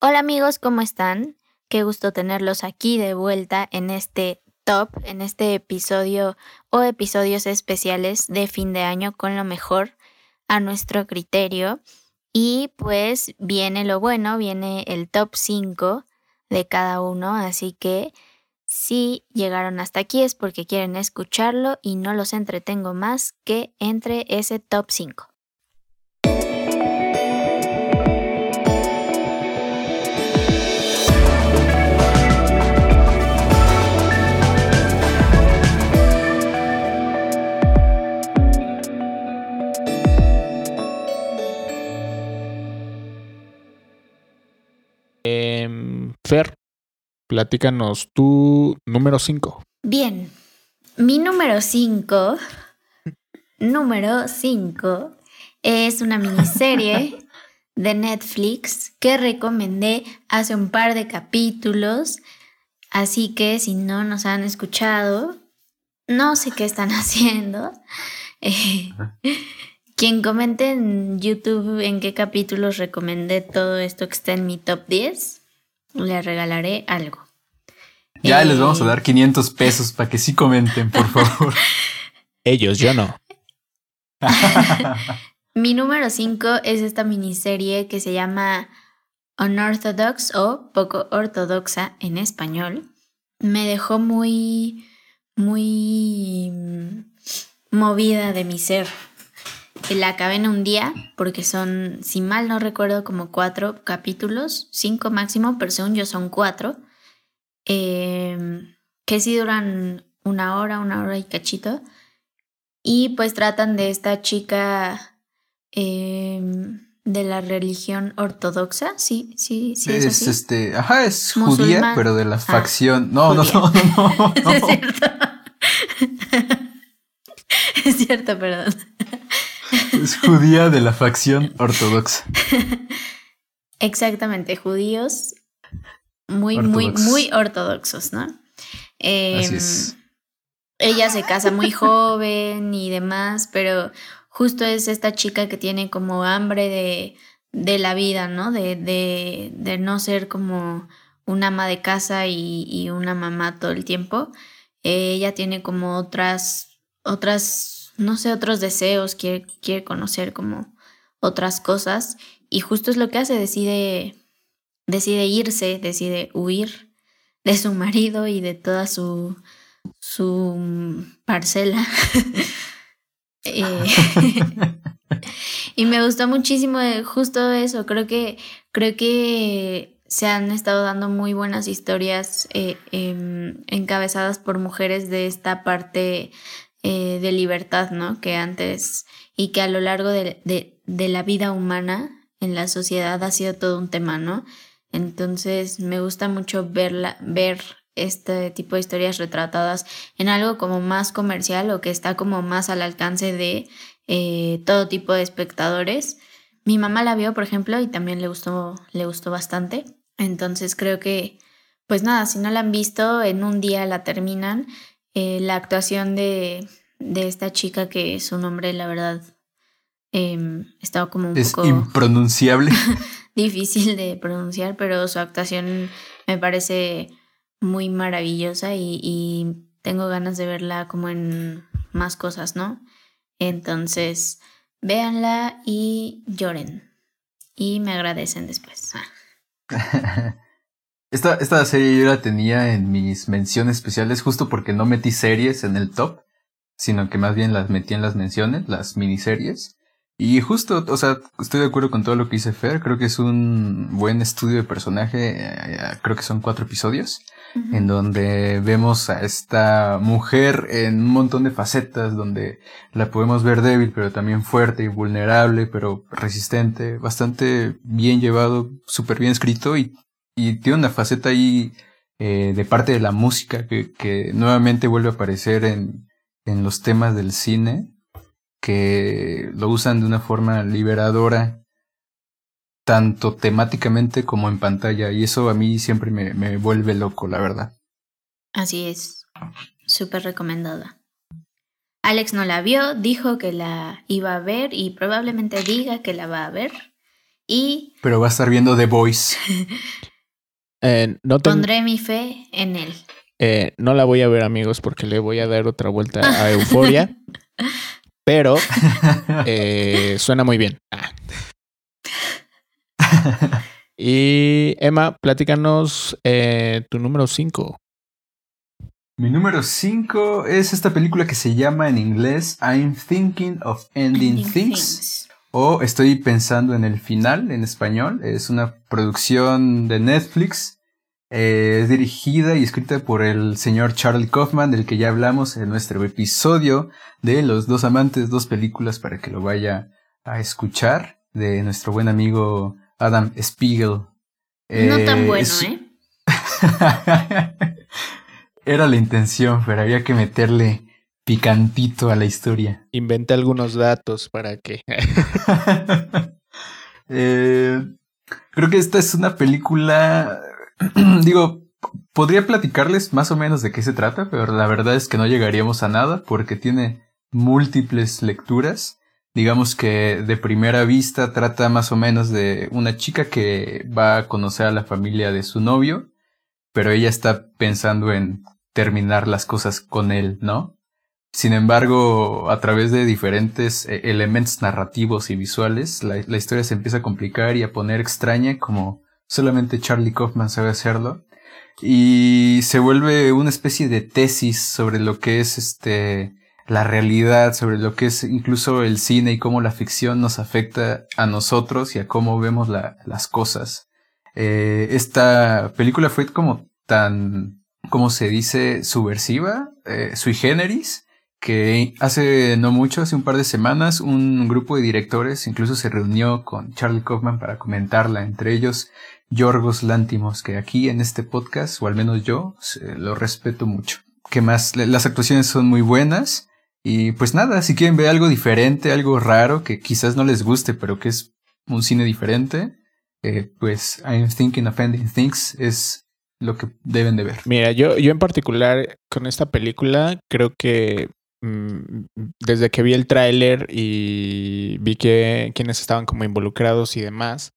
Hola amigos, ¿cómo están? Qué gusto tenerlos aquí de vuelta en este top, en este episodio o episodios especiales de fin de año con lo mejor a nuestro criterio. Y pues viene lo bueno, viene el top 5 de cada uno, así que si llegaron hasta aquí es porque quieren escucharlo y no los entretengo más que entre ese top 5. Fer, platícanos tu número 5. Bien, mi número 5, número 5, es una miniserie de Netflix que recomendé hace un par de capítulos. Así que si no nos han escuchado, no sé qué están haciendo. Eh, quien comente en YouTube en qué capítulos recomendé todo esto que está en mi top 10, le regalaré algo. Ya les vamos a dar 500 pesos para que sí comenten, por favor. Ellos, yo no. mi número 5 es esta miniserie que se llama Unorthodox o poco ortodoxa en español. Me dejó muy, muy movida de mi ser la acabé en un día porque son, si mal no recuerdo, como cuatro capítulos, cinco máximo, pero según yo son cuatro, em, que sí duran una hora, una hora y cachito. Y pues tratan de esta chica em, de la religión ortodoxa, sí, sí, sí. Es, es este, ajá, es judía, pero de la ah, facción. no, no, no, no, no, es cierto. es cierto, perdón. Es judía de la facción ortodoxa. Exactamente, judíos muy, muy, muy ortodoxos, ¿no? Em, ella se casa muy joven y demás, pero justo es esta chica que tiene como hambre de, de la vida, ¿no? De, de, de, no ser como una ama de casa y, y una mamá todo el tiempo. ella tiene como otras, otras no sé, otros deseos, quiere, quiere conocer como otras cosas y justo es lo que hace, decide, decide irse, decide huir de su marido y de toda su, su parcela. Eh, y me gustó muchísimo eh, justo eso, creo que, creo que se han estado dando muy buenas historias eh, em, encabezadas por mujeres de esta parte eh, de libertad, ¿no? Que antes y que a lo largo de, de, la vida humana en la sociedad ha sido todo un tema, ¿no? Entonces me gusta mucho verla, ver este tipo de historias retratadas en algo como más comercial o que está como más al alcance de eh, todo tipo de espectadores. Mi mamá la vio, por ejemplo, y también le gustó, le gustó bastante. Entonces creo que, pues nada, si no la han visto, en un día la terminan eh, la actuación de, esta chica que su nombre, la verdad, eh, estaba como un es impronunciable. difícil de pronunciar, pero su actuación me parece muy maravillosa y, tengo ganas de verla como en más cosas, ¿no? Entonces, véanla y lloren. Y me agradecen después. Esta, esta serie yo la tenía en mis menciones especiales justo porque no metí series en el top, sino que más bien las metí en las menciones, las miniseries. Y justo, o sea, estoy de acuerdo con todo lo que dice Fer, creo que es un buen estudio de personaje, eh, creo que son cuatro episodios, en donde vemos a esta mujer en un montón de facetas, donde la podemos ver débil, pero también fuerte y vulnerable, pero resistente, bastante bien llevado, súper bien escrito y y tiene una faceta ahí eh, de parte de la música que, que nuevamente vuelve a aparecer en, en, los temas del cine, que lo usan de una forma liberadora, tanto temáticamente como en pantalla, y eso a mí siempre me, me vuelve loco, la verdad. Así es, súper recomendada. Alex no la vio, dijo que la iba a ver y probablemente diga que la va a ver. Y Pero va a estar viendo The Voice. Eh, no, ten- pondré mi fe en él. eh, no la voy a ver, amigos, porque le voy a dar otra vuelta a Euforia. pero eh, suena muy bien. Ah. Y Emma, platícanos eh, tu número 5. Mi número 5 es esta película que se llama en inglés I'm Thinking of Ending, Ending Things. O Estoy pensando en el final en español. Es una producción de Netflix. Eh, es dirigida y escrita por el señor Charlie Kaufman, del que ya hablamos en nuestro episodio de Los dos amantes, dos películas para que lo vaya a escuchar. De nuestro buen amigo Adam Spiegel. No Eh, tan bueno, es- ¿eh? Era la intención, pero había que meterle picantito a la historia. Inventé algunos datos para que. Eh, creo que esta es una película. digo, podría platicarles más o menos de qué se trata, pero la verdad es que no llegaríamos a nada porque tiene múltiples lecturas. Digamos que de primera vista trata más o menos de una chica que va a conocer a la familia de su novio, pero ella está pensando en terminar las cosas con él, ¿no? Sin embargo, a través de diferentes eh, elementos narrativos y visuales, la, historia se empieza a complicar y a poner extraña como solamente Charlie Kaufman sabe hacerlo. Y se vuelve una especie de tesis sobre lo que es este la realidad, sobre lo que es incluso el cine y cómo la ficción nos afecta a nosotros y a cómo vemos la- las cosas. Eh, esta película fue como tan, como se dice, subversiva, eh, sui generis, que hace no mucho, hace un par de semanas, un grupo de directores incluso se reunió con Charlie Kaufman para comentarla, entre ellos Yorgos Lántimos, que aquí en este podcast, o al menos yo, lo respeto mucho. ¿Qué más? Las actuaciones son muy buenas. Y pues nada, si quieren ver algo diferente, algo raro, que quizás no les guste, pero que es un cine diferente, eh, pues I'm Thinking of Ending Things es lo que deben de ver. Mira, yo, yo en particular con esta película creo que desde que vi el tráiler y vi que quienes estaban como involucrados y demás,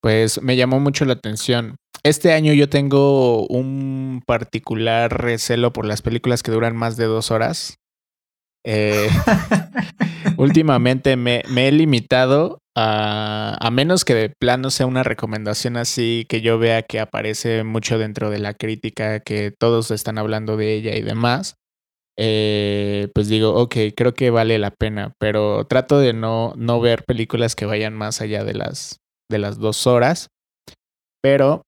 pues me llamó mucho la atención. Este año yo tengo un particular recelo por las películas que duran más de dos horas. Eh, últimamente me, me he limitado a, a menos que de plano sea una recomendación así que yo vea que aparece mucho dentro de la crítica, que todos están hablando de ella y demás. Eh, pues digo, ok, creo que vale la pena, pero trato de no, no ver películas que vayan más allá de las, de las dos horas. Pero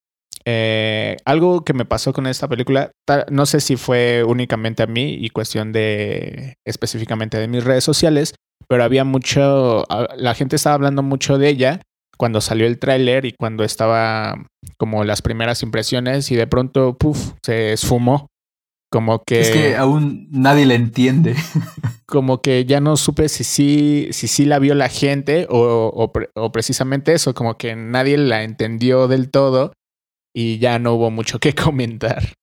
eh, algo que me pasó con esta película, no sé si fue únicamente a mí y cuestión de específicamente de mis redes sociales, pero había mucho, a- la gente estaba hablando mucho de ella cuando salió el tráiler y cuando estaba como las primeras impresiones y de pronto, puff, se esfumó. Como que, Es que aún nadie la entiende. como que ya no supe si sí, si sí la vio la gente o, o o precisamente eso, como que nadie la entendió del todo y ya no hubo mucho que comentar.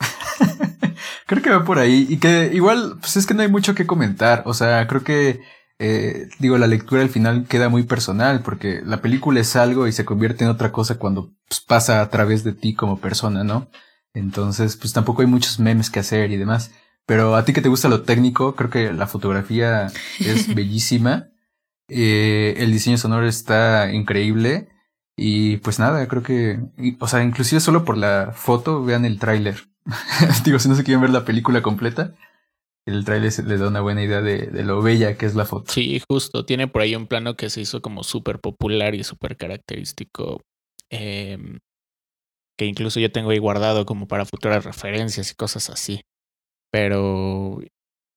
creo que va por ahí. Y que igual, pues es que no hay mucho que comentar. O sea, creo que, eh, digo, la lectura al final queda muy personal porque la película es algo y se convierte en otra cosa cuando pues, pasa a través de ti como persona, ¿no? Entonces, pues tampoco hay muchos memes que hacer y demás. Pero a ti que te gusta lo técnico, creo que la fotografía es bellísima. Eh, el diseño sonoro está increíble. Y pues nada, creo que, o sea, inclusive solo por la foto, vean el tráiler. Digo, si no se quieren ver la película completa, el tráiler les da una buena idea de, de lo bella que es la foto. Sí, justo, tiene por ahí un plano que se hizo como súper popular y súper característico, em, que incluso yo tengo ahí guardado como para futuras referencias y cosas así. Pero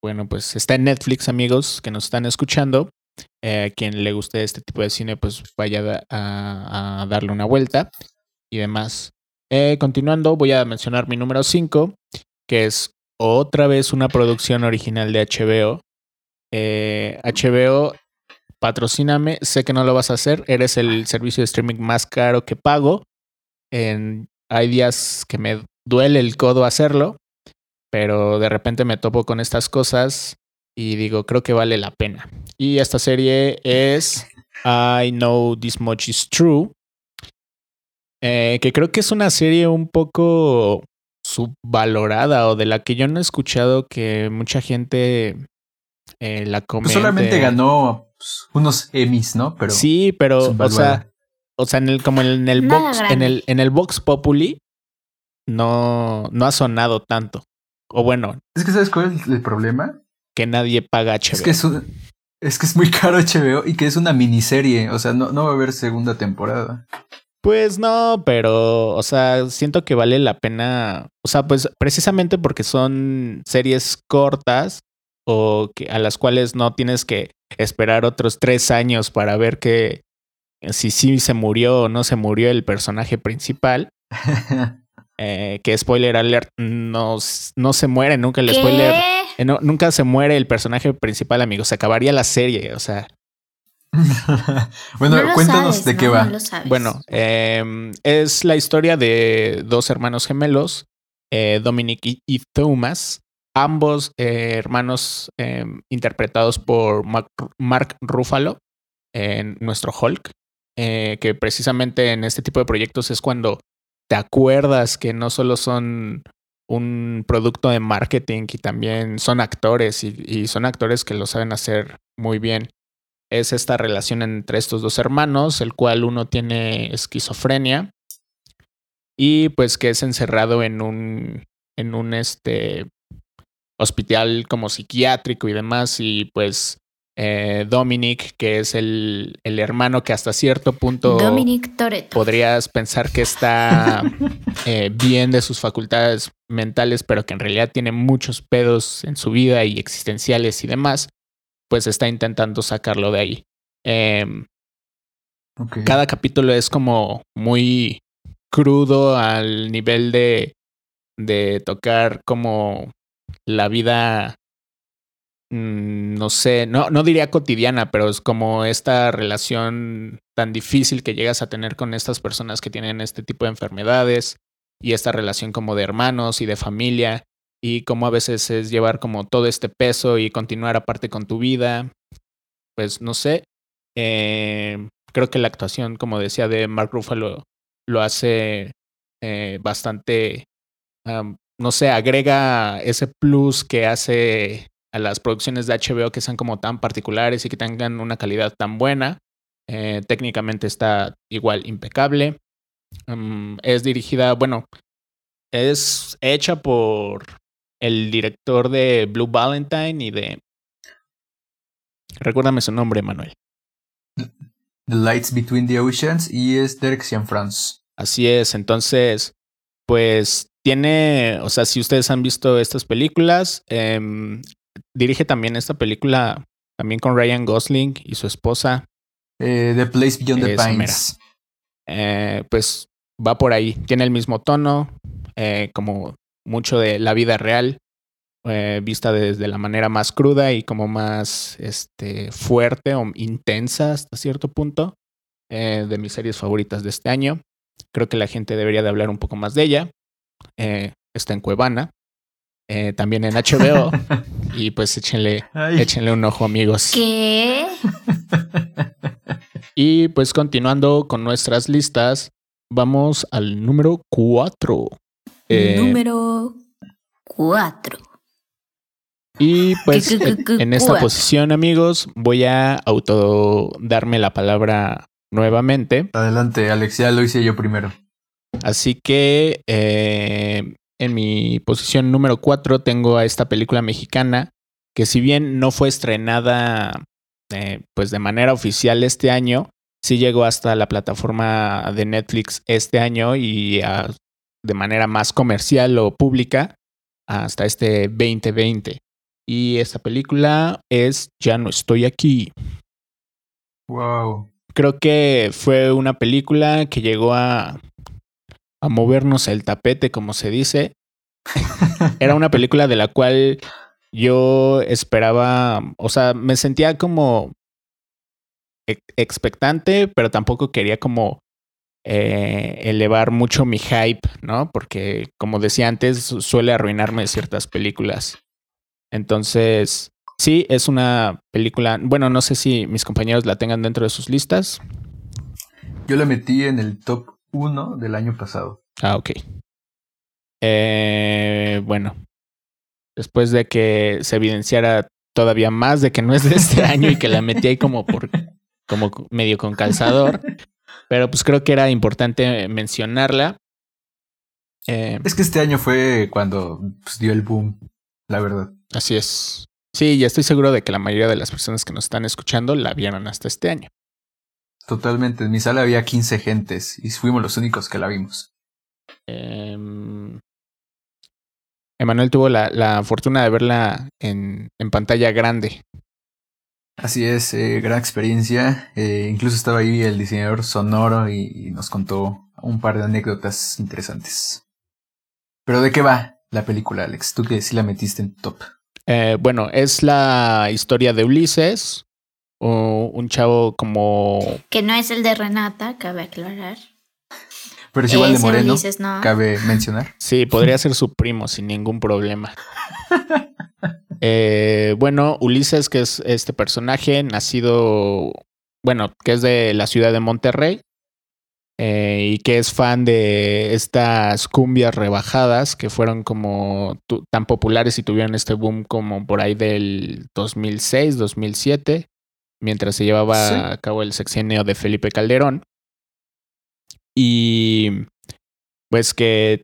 bueno, pues está en Netflix, amigos que nos están escuchando. Eh, a quien le guste este tipo de cine, pues vaya a, darle una vuelta y demás. Eh, continuando, voy a mencionar mi número 5, que es otra vez una producción original de HBO. Eh, HBO, patrocíname, sé que no lo vas a hacer, eres el servicio de streaming más caro que pago. En, hay días que me duele el codo hacerlo, pero de repente me topo con estas cosas y digo, creo que vale la pena. Y esta serie es I Know This Much Is True, eh, que creo que es una serie un poco subvalorada o de la que yo no he escuchado que mucha gente eh, la comente. Pues solamente ganó pues, unos Emmys, ¿no? Pero sí, pero o sea, o sea, en el, como en el box, en el, en el Vox Populi, no, no ha sonado tanto. O bueno. Es que ¿sabes cuál es el problema? Que nadie paga HBO. Es que es, es que es muy caro HBO y que es una miniserie. O sea, no, no va a haber segunda temporada. Pues no, pero, o sea, siento que vale la pena. O sea, pues precisamente porque son series cortas o que, a las cuales no tienes que esperar otros tres años para ver que si sí se murió o no se murió el personaje principal. Eh, que spoiler alert, no, no se muere nunca el spoiler. Eh, nunca se muere el personaje principal, amigo. Se acabaría la serie, o sea. bueno, cuéntanos de qué va. bueno, em, es la historia de dos hermanos gemelos, eh, Dominic y, Thomas, ambos hermanos em, interpretados por Mark, Ruffalo, en nuestro Hulk, que precisamente en este tipo de proyectos es cuando te acuerdas que no solo son un producto de marketing y también son actores y, son actores que lo saben hacer muy bien. Es esta relación entre estos dos hermanos, el cual uno tiene esquizofrenia y pues que es encerrado en un, en un este, hospital como psiquiátrico y demás y pues eh, Dominic, que es el, el, hermano que hasta cierto punto podrías pensar que está eh, bien de sus facultades mentales, pero que en realidad tiene muchos pedos en su vida y existenciales y demás, pues está intentando sacarlo de ahí. Em, cada capítulo es como muy crudo al nivel de, de tocar como la vida no sé, no, no diría cotidiana, pero es como esta relación tan difícil que llegas a tener con estas personas que tienen este tipo de enfermedades y esta relación como de hermanos y de familia y como a veces es llevar como todo este peso y continuar aparte con tu vida. Pues no sé, eh, creo que la actuación, como decía, de Mark Ruffalo lo hace eh, bastante, no sé, agrega ese plus que hace a las producciones de HBO que sean como tan particulares y que tengan una calidad tan buena. Eh, técnicamente está igual impecable. Mm, es dirigida, bueno, es hecha por el director de Blue Valentine y de... Recuérdame su nombre, Manuel. The Lights Between the Oceans y es Derek France. Así es, entonces, pues tiene, o sea, si ustedes han visto estas películas, eh, dirige también esta película, también con Ryan Gosling y su esposa. Eh, the Place Beyond the Pines. Eh, pues va por ahí, tiene el mismo tono, eh, como mucho de la vida real, vista desde la manera más cruda y como más este, fuerte o intensa hasta cierto punto, de mis series favoritas de este año. Creo que la gente debería de hablar un poco más de ella. está en Cuevana, eh, también en HBO. y pues échenle, échenle un ojo, amigos. ¿Qué? y pues continuando con nuestras listas, vamos al número 4. Eh, número 4. Y pues en, esta posición, amigos, voy a auto darme la palabra nuevamente. Adelante, Alex, ya lo hice yo primero. Así que eh, en mi posición número 4 tengo a esta película mexicana que si bien no fue estrenada eh, pues de manera oficial este año, sí llegó hasta la plataforma de Netflix este año y de manera más comercial o pública hasta este 2020. Y esta película es Ya no estoy aquí. Wow. Creo que fue una película que llegó a a movernos el tapete, como se dice. Era una película de la cual yo esperaba, o sea, me sentía como expectante, pero tampoco quería como eh, elevar mucho mi hype, ¿no? Porque, como decía antes, suele arruinarme ciertas películas. Entonces, sí, es una película. Bueno, no sé si mis compañeros la tengan dentro de sus listas. Yo la metí en el top 1 del año pasado. Ah, ok. Eh, bueno, después de que se evidenciara todavía más de que no es de este año y que la metí ahí como por como medio con calzador, pero pues creo que era importante mencionarla. Eh, es que este año fue cuando pues, dio el boom, la verdad. Así es. Sí, ya estoy seguro de que la mayoría de las personas que nos están escuchando la vieron hasta este año. Totalmente. En mi sala había 15 gentes y fuimos los únicos que la vimos. Eh, Emanuel tuvo la, la, fortuna de verla en, en, pantalla grande. Así es, eh, gran experiencia. Eh, incluso estaba ahí el diseñador sonoro y, y, nos contó un par de anécdotas interesantes. Pero ¿de qué va la película, Alex? Tú que sí la metiste en top. Eh, bueno, es la historia de Ulises, o un chavo como... Que no es el de Renata, cabe aclarar. Pero es igual de moreno, Ulises, no. cabe mencionar. Sí, podría ser su primo sin ningún problema. eh, bueno, Ulises, que es este personaje, nacido, bueno, que es de la ciudad de Monterrey eh, y que es fan de estas cumbias rebajadas que fueron como tan populares y tuvieron este boom como por ahí del 2006, 2007, mientras se llevaba sí. a cabo el sexenio de Felipe Calderón y pues que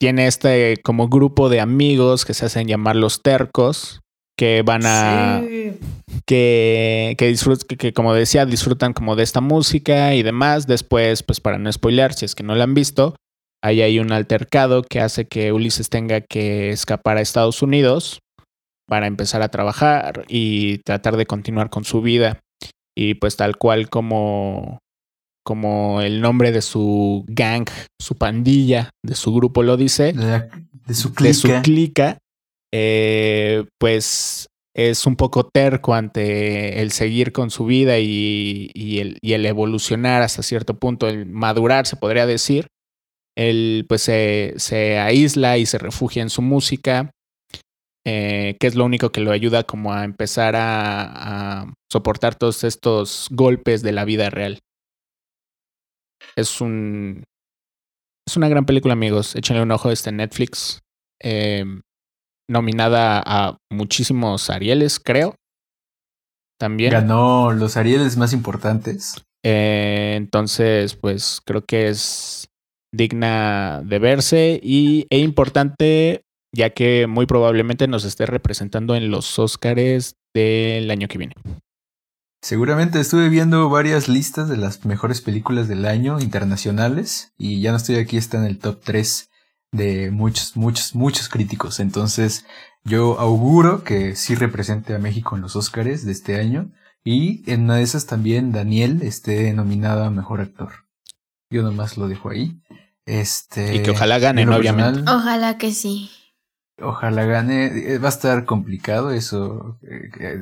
tiene este como grupo de amigos que se hacen llamar los tercos que van a sí. que que, disfrut, que, que como decía disfrutan como de esta música y demás después pues para no spoilear si es que no la han visto ahí hay un altercado que hace que Ulises tenga que escapar a Estados Unidos para empezar a trabajar y tratar de continuar con su vida y pues tal cual como como el nombre de su gang, su pandilla, de su grupo lo dice, de, su clica, de su clica eh, pues es un poco terco ante el seguir con su vida y, y, el, y, el, evolucionar hasta cierto punto, el madurar, se podría decir. Él pues se, se aísla y se refugia en su música, eh, que es lo único que lo ayuda como a empezar a, a soportar todos estos golpes de la vida real. Es un. Es una gran película, amigos. Échenle un ojo este Netflix. Eh, nominada a muchísimos Arieles, creo. También. Ganó los Arieles más importantes. Eh, entonces, pues creo que es digna de verse y e importante, ya que muy probablemente nos esté representando en los Óscares del año que viene. Seguramente estuve viendo varias listas de las mejores películas del año internacionales y ya no estoy aquí, está en el top 3 de muchos, muchos, muchos críticos. Entonces yo auguro que sí represente a México en los Óscares de este año y en una de esas también Daniel esté nominado a Mejor Actor. Yo nomás lo dejo ahí. Este, y que ojalá gane, ¿no? Obviamente. Ojalá que sí. Ojalá gane. Va a estar complicado eso.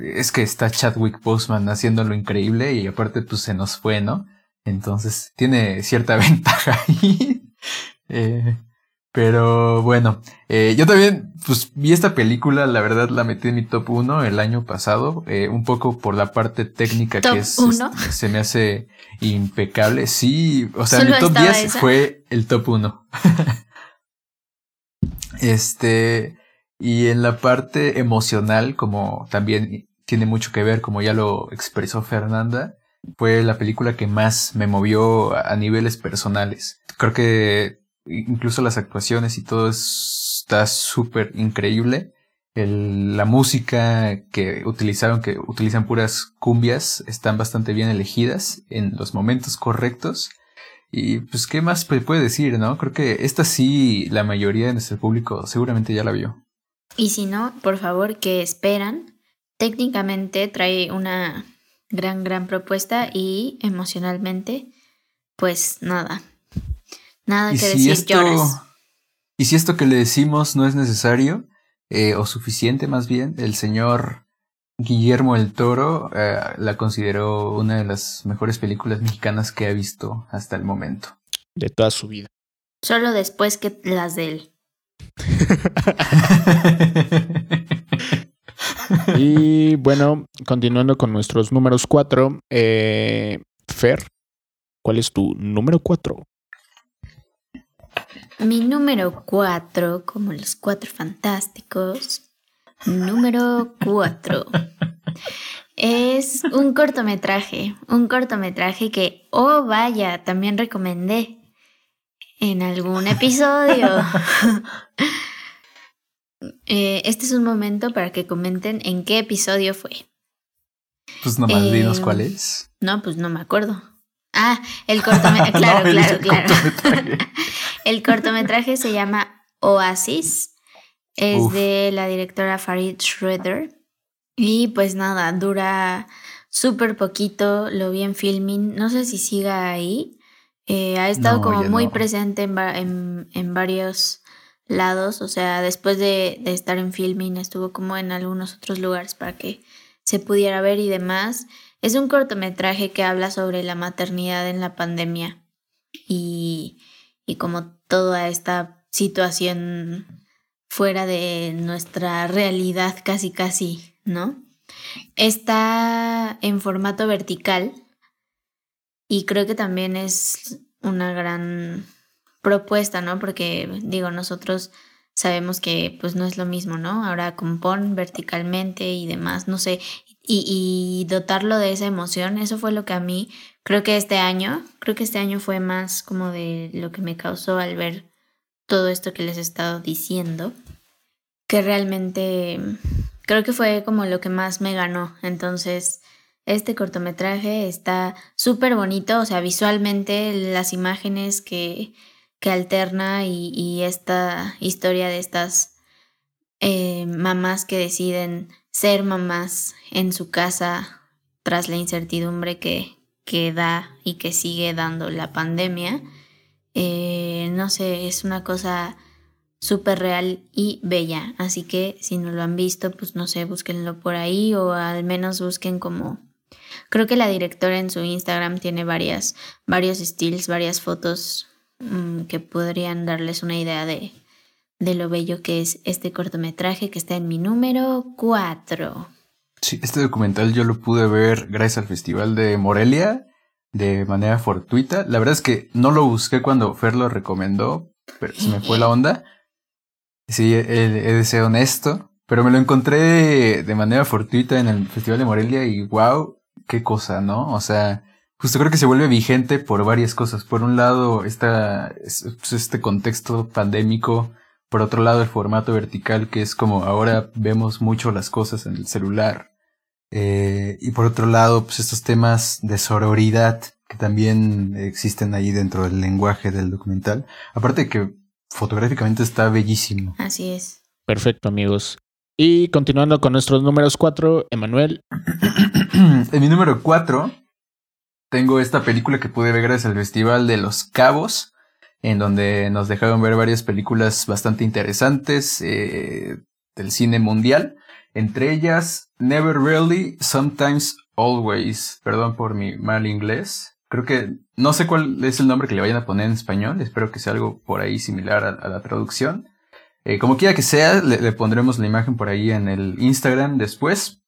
Es que está Chadwick Boseman haciendo lo increíble y aparte pues se nos fue, ¿no? Entonces tiene cierta ventaja ahí. eh, pero bueno, eh, yo también pues vi esta película, la verdad la metí en mi top 1 el año pasado, eh, un poco por la parte técnica ¿Top que es, uno? este, se me hace impecable. Sí, o sea, mi top estaba 10 esa. fue el top 1. Este, y en la parte emocional, como también tiene mucho que ver, como ya lo expresó Fernanda, fue la película que más me movió a niveles personales. Creo que incluso las actuaciones y todo está súper increíble. El, la música que utilizaron, que utilizan puras cumbias, están bastante bien elegidas en los momentos correctos. Y pues, ¿qué más puede decir, no? Creo que esta sí, la mayoría de nuestro público seguramente ya la vio. Y si no, por favor, que esperan? Técnicamente trae una gran, gran propuesta y emocionalmente, pues nada. Nada que si decir, esto, lloras. y si esto que le decimos no es necesario, eh, o suficiente más bien, el señor Guillermo el Toro eh, la consideró una de las mejores películas mexicanas que ha visto hasta el momento. De toda su vida. Solo después que las de él. y bueno, continuando con nuestros números cuatro, eh, Fer, ¿cuál es tu número cuatro? Mi número cuatro, como los cuatro fantásticos, número cuatro, es un cortometraje, un cortometraje que, oh vaya, también recomendé en algún episodio. Eh, este es un momento para que comenten en qué episodio fue. Pues nomás dinos cuál es. No, pues no me acuerdo. Ah, el cortometraje. Claro, claro, claro. el cortometraje se llama Oasis. Es de la directora Farid Schroeder. Y pues nada, dura súper poquito. Lo vi en filming. No sé si siga ahí. Eh, ha estado como muy presente en, en, varios lados. O sea, después de, de estar en filming, estuvo como en algunos otros lugares para que se pudiera ver y demás. Es un cortometraje que habla sobre la maternidad en la pandemia y, y como toda esta situación fuera de nuestra realidad casi casi, ¿no? Está en formato vertical y creo que también es una gran propuesta, ¿no? Porque digo, nosotros sabemos que pues no es lo mismo, ¿no? Ahora compon verticalmente y demás, no sé, y, dotarlo de esa emoción, eso fue lo que a mí, creo que este año, creo que este año fue más como de lo que me causó al ver todo esto que les he estado diciendo, que realmente creo que fue como lo que más me ganó. Entonces, este cortometraje está súper bonito, o sea, visualmente las imágenes que, que alterna y, esta historia de estas eh, mamás que deciden ser mamás en su casa tras la incertidumbre que, que da y que sigue dando la pandemia. Eh, no sé, es una cosa súper real y bella. Así que si no lo han visto, pues no sé, búsquenlo por ahí o al menos busquen como... Creo que la directora en su Instagram tiene varias, varios estilos, varias fotos mm, que podrían darles una idea de, de lo bello que es este cortometraje que está en mi número 4. Sí, este documental yo lo pude ver gracias al Festival de Morelia de manera fortuita. La verdad es que no lo busqué cuando Fer lo recomendó, pero se me fue la onda. Sí, he, de ser honesto, pero me lo encontré de manera fortuita en el Festival de Morelia y wow, qué cosa, ¿no? O sea, justo creo que se vuelve vigente por varias cosas. Por un lado, esta, este contexto pandémico por otro lado, el formato vertical, que es como ahora vemos mucho las cosas en el celular. Eh, y por otro lado, pues estos temas de sororidad que también existen ahí dentro del lenguaje del documental. Aparte de que fotográficamente está bellísimo. Así es. Perfecto, amigos. Y continuando con nuestros números cuatro, Emanuel. en mi número cuatro tengo esta película que pude ver gracias al Festival de los Cabos en donde nos dejaron ver varias películas bastante interesantes eh, del cine mundial. Entre ellas, Never Really, Sometimes Always. Perdón por mi mal inglés. Creo que no sé cuál es el nombre que le vayan a poner en español. Espero que sea algo por ahí similar a, la traducción. Eh, como quiera que sea, le, pondremos la imagen por ahí en el Instagram después.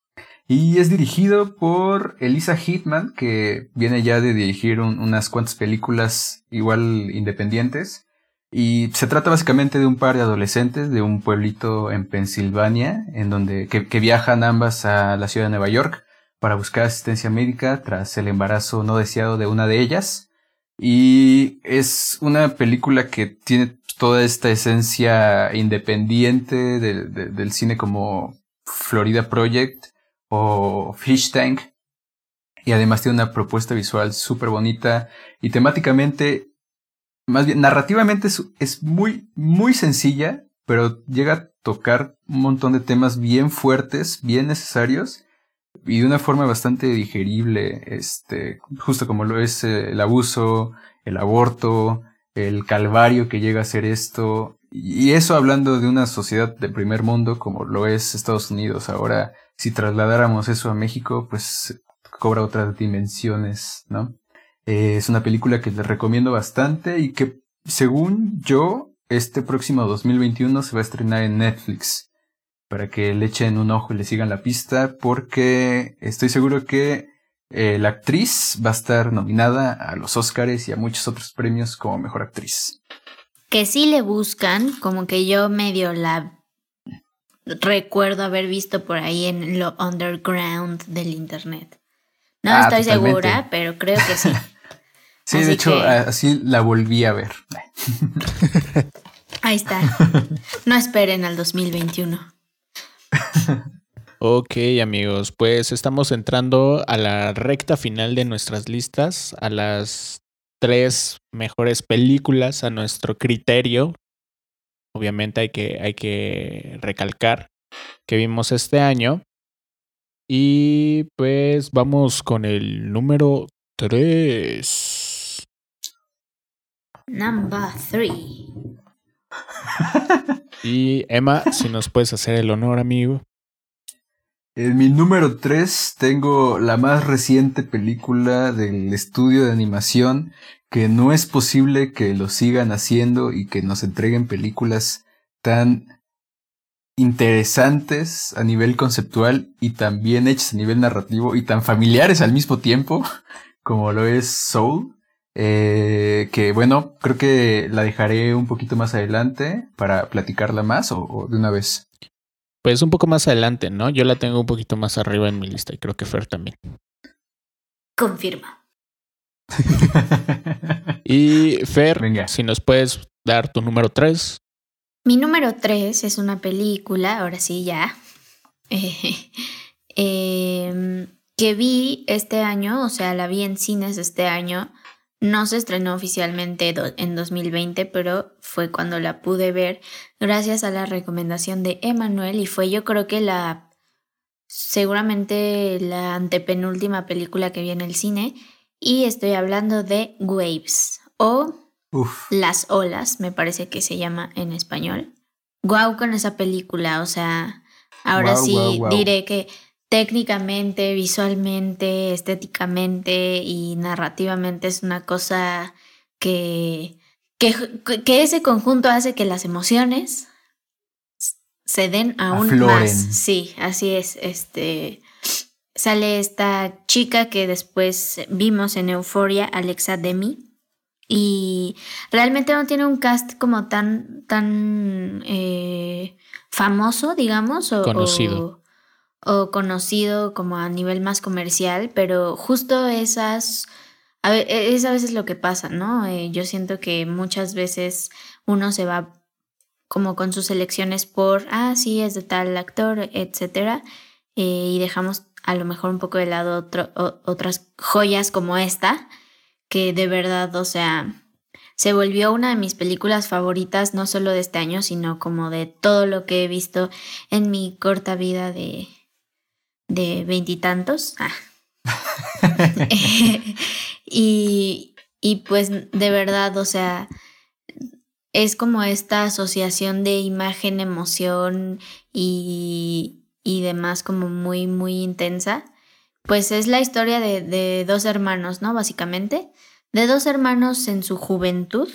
Y es dirigido por Elisa Hitman, que viene ya de dirigir unas cuantas películas igual independientes. Y se trata básicamente de un par de adolescentes de un pueblito en Pensilvania, en donde que, viajan ambas a la ciudad de Nueva York para buscar asistencia médica tras el embarazo no deseado de una de ellas. Y es una película que tiene toda esta esencia independiente del cine como Florida Project o Fish Tank. Y además tiene una propuesta visual súper bonita y temáticamente, más bien narrativamente es, muy, muy sencilla, pero llega a tocar un montón de temas bien fuertes, bien necesarios y de una forma bastante digerible, este, justo como lo es eh, el abuso, el aborto, el calvario que llega a ser esto, y eso hablando de una sociedad de primer mundo como lo es Estados Unidos ahora si trasladáramos eso a México, pues cobra otras dimensiones, ¿no? Eh, es una película que les recomiendo bastante y que, según yo, este próximo 2021 se va a estrenar en Netflix. Para que le echen un ojo y le sigan la pista, porque estoy seguro que eh, la actriz va a estar nominada a los Oscars y a muchos otros premios como mejor actriz. Que sí le buscan, como que yo medio la recuerdo haber visto por ahí en lo underground del internet. No Ah, estoy totalmente. segura, pero creo que sí. Sí, Así de hecho, que- así la volví a ver. Ahí está. No esperen al 2021. Ok, amigos, pues estamos entrando a la recta final de nuestras listas, a las tres mejores películas a nuestro criterio. Obviamente hay que, hay que recalcar que vimos este año. Y pues vamos con el número 3. Number three. Y Emma, si nos puedes hacer el honor, amigo. En mi número 3 tengo la más reciente película del estudio de animación que no es posible que lo sigan haciendo y que nos entreguen películas tan interesantes a nivel conceptual y tan bien hechas a nivel narrativo y tan familiares al mismo tiempo como lo es Soul. Eh, que bueno, creo que la dejaré un poquito más adelante para platicarla más o- o de una vez. Pues un poco más adelante, ¿no? Yo la tengo un poquito más arriba en mi lista y creo que Fer también. Confirma. Y Fer, Venga. si nos puedes dar tu número 3. Mi número 3 es una película, ahora sí ya, eh, em, que vi este año, o sea, la vi en cines este año. No se estrenó oficialmente en 2020, pero fue cuando la pude ver gracias a la recomendación de Emanuel y fue yo creo que la, seguramente la antepenúltima película que vi en el cine y estoy hablando de Waves o Uf. las olas, me parece que se llama en español. Guau con esa película, o sea, ahora sí diré que técnicamente, visualmente, estéticamente y narrativamente es una cosa que, que, que ese conjunto hace que las emociones se den aún Afloren. más. Sí, así es. Este sale esta chica que después vimos en Euforia, Alexa Demi. Y realmente no tiene un cast como tan, tan eh, famoso, digamos, o Conocido. O, o conocido como a nivel más comercial, pero justo esas, a ve- es a veces lo que pasa, ¿no? Eh, yo siento que muchas veces uno se va como con sus elecciones por, ah, sí, es de tal actor, etcétera, eh, y dejamos a lo mejor un poco de lado otras joyas como esta, que de verdad, o sea, se volvió una de mis películas favoritas, no solo de este año, sino como de todo lo que he visto en mi corta vida de de veintitantos. Ah. y, y pues de verdad, o sea, es como esta asociación de imagen, emoción y, y demás como muy, muy intensa. Pues es la historia de, de dos hermanos, ¿no? Básicamente. De dos hermanos en su juventud.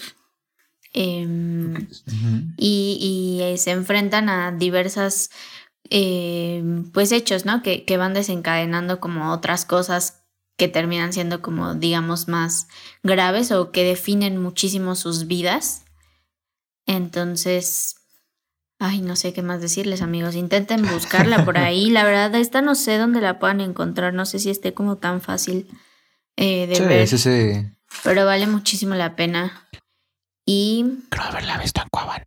em, y, y, eh, se enfrentan a diversas eh, pues hechos, ¿no? Que, que van desencadenando como otras cosas que terminan siendo como digamos más graves o que definen muchísimo sus vidas. Entonces, ay, no sé qué más decirles amigos, intenten buscarla por ahí. La verdad, esta no sé dónde la puedan encontrar, no sé si esté como tan fácil eh, de Sí, ver, es ese. pero vale muchísimo la pena. Y Creo haberla visto en Cuavana.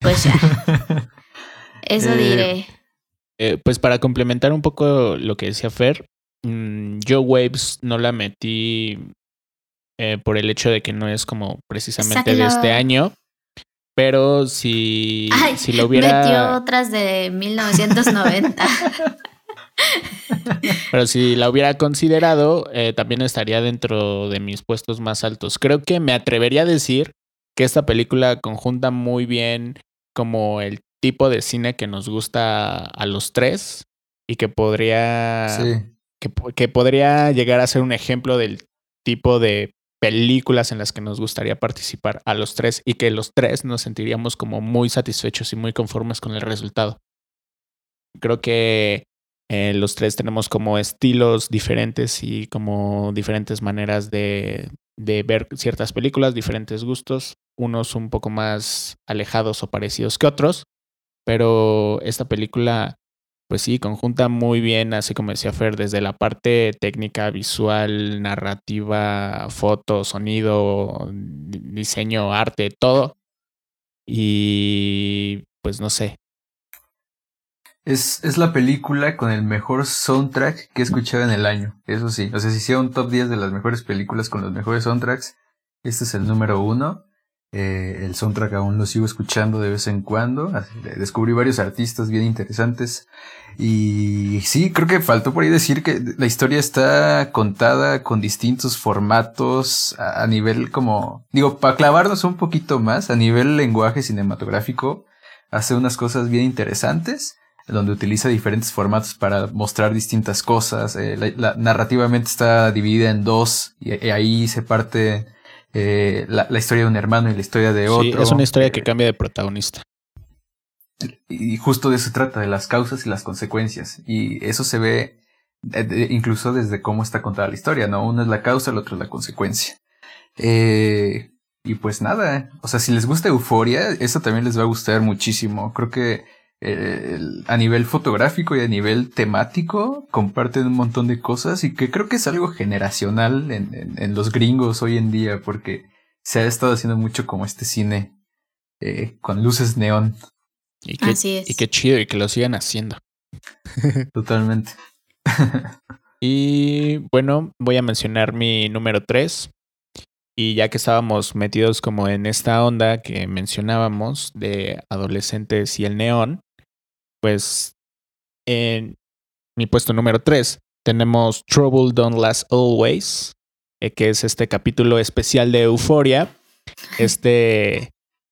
pues ya. Eso Eh, diré. Eh, pues para complementar un poco lo que decía Fer, mm, yo Waves no la metí eh, por el hecho de que no es como precisamente de este año. Pero si, Ay, si lo Metió hubiera. otras de 1990. Pero si la hubiera considerado, eh, también estaría dentro de mis puestos más altos. Creo que me atrevería a decir que esta película conjunta muy bien como el tipo de cine que nos gusta a los tres y que podría Sí. que, po- que podría llegar a ser un ejemplo del tipo de películas en las que nos gustaría participar a los tres y que los tres nos sentiríamos como muy satisfechos y muy conformes con el resultado. Creo que eh, los tres tenemos como estilos diferentes y como diferentes maneras de, de ver ciertas películas, diferentes gustos, unos un poco más alejados o parecidos que otros, pero esta película pues sí, conjunta muy bien, así como decía Fer, desde la parte técnica, visual, narrativa, foto, sonido, diseño, arte, todo. Y pues no sé. Es, es la película con el mejor soundtrack que he escuchado en el año, eso sí. O sea, si hicieron un top 10 de las mejores películas con los mejores soundtracks, este es el número uno. Eh, el soundtrack aún lo sigo escuchando de vez en cuando. Descubrí varios artistas bien interesantes. Y sí, creo que faltó por ahí decir que la historia está contada con distintos formatos a, nivel como, digo, para clavarnos un poquito más, a nivel lenguaje cinematográfico, hace unas cosas bien interesantes donde utiliza diferentes formatos para mostrar distintas cosas. Eh, la, narrativamente está dividida en dos y ahí se parte eh, la, historia de un hermano y la historia de otro. Sí, es una historia que eh, cambia de protagonista. Y justo de eso se trata, de las causas y las consecuencias. Y eso se ve eh, incluso desde cómo está contada la historia, ¿no? Uno es la causa, el otro es la consecuencia. y pues nada, o sea, si les gusta Euforia, eso también les va a gustar muchísimo. Creo que a nivel fotográfico y a nivel temático comparten un montón de cosas y que creo que es algo generacional en, los gringos hoy en día porque se ha estado haciendo mucho como este cine eh, con luces neón. Y que, Así es. Y qué chido y que lo sigan haciendo. Totalmente. y bueno, voy a mencionar mi número 3. Y ya que estábamos metidos como en esta onda que mencionábamos de adolescentes y el neón, pues en mi puesto número 3 tenemos Trouble Don't Last Always, eh, que es este capítulo especial de Euforia. Este,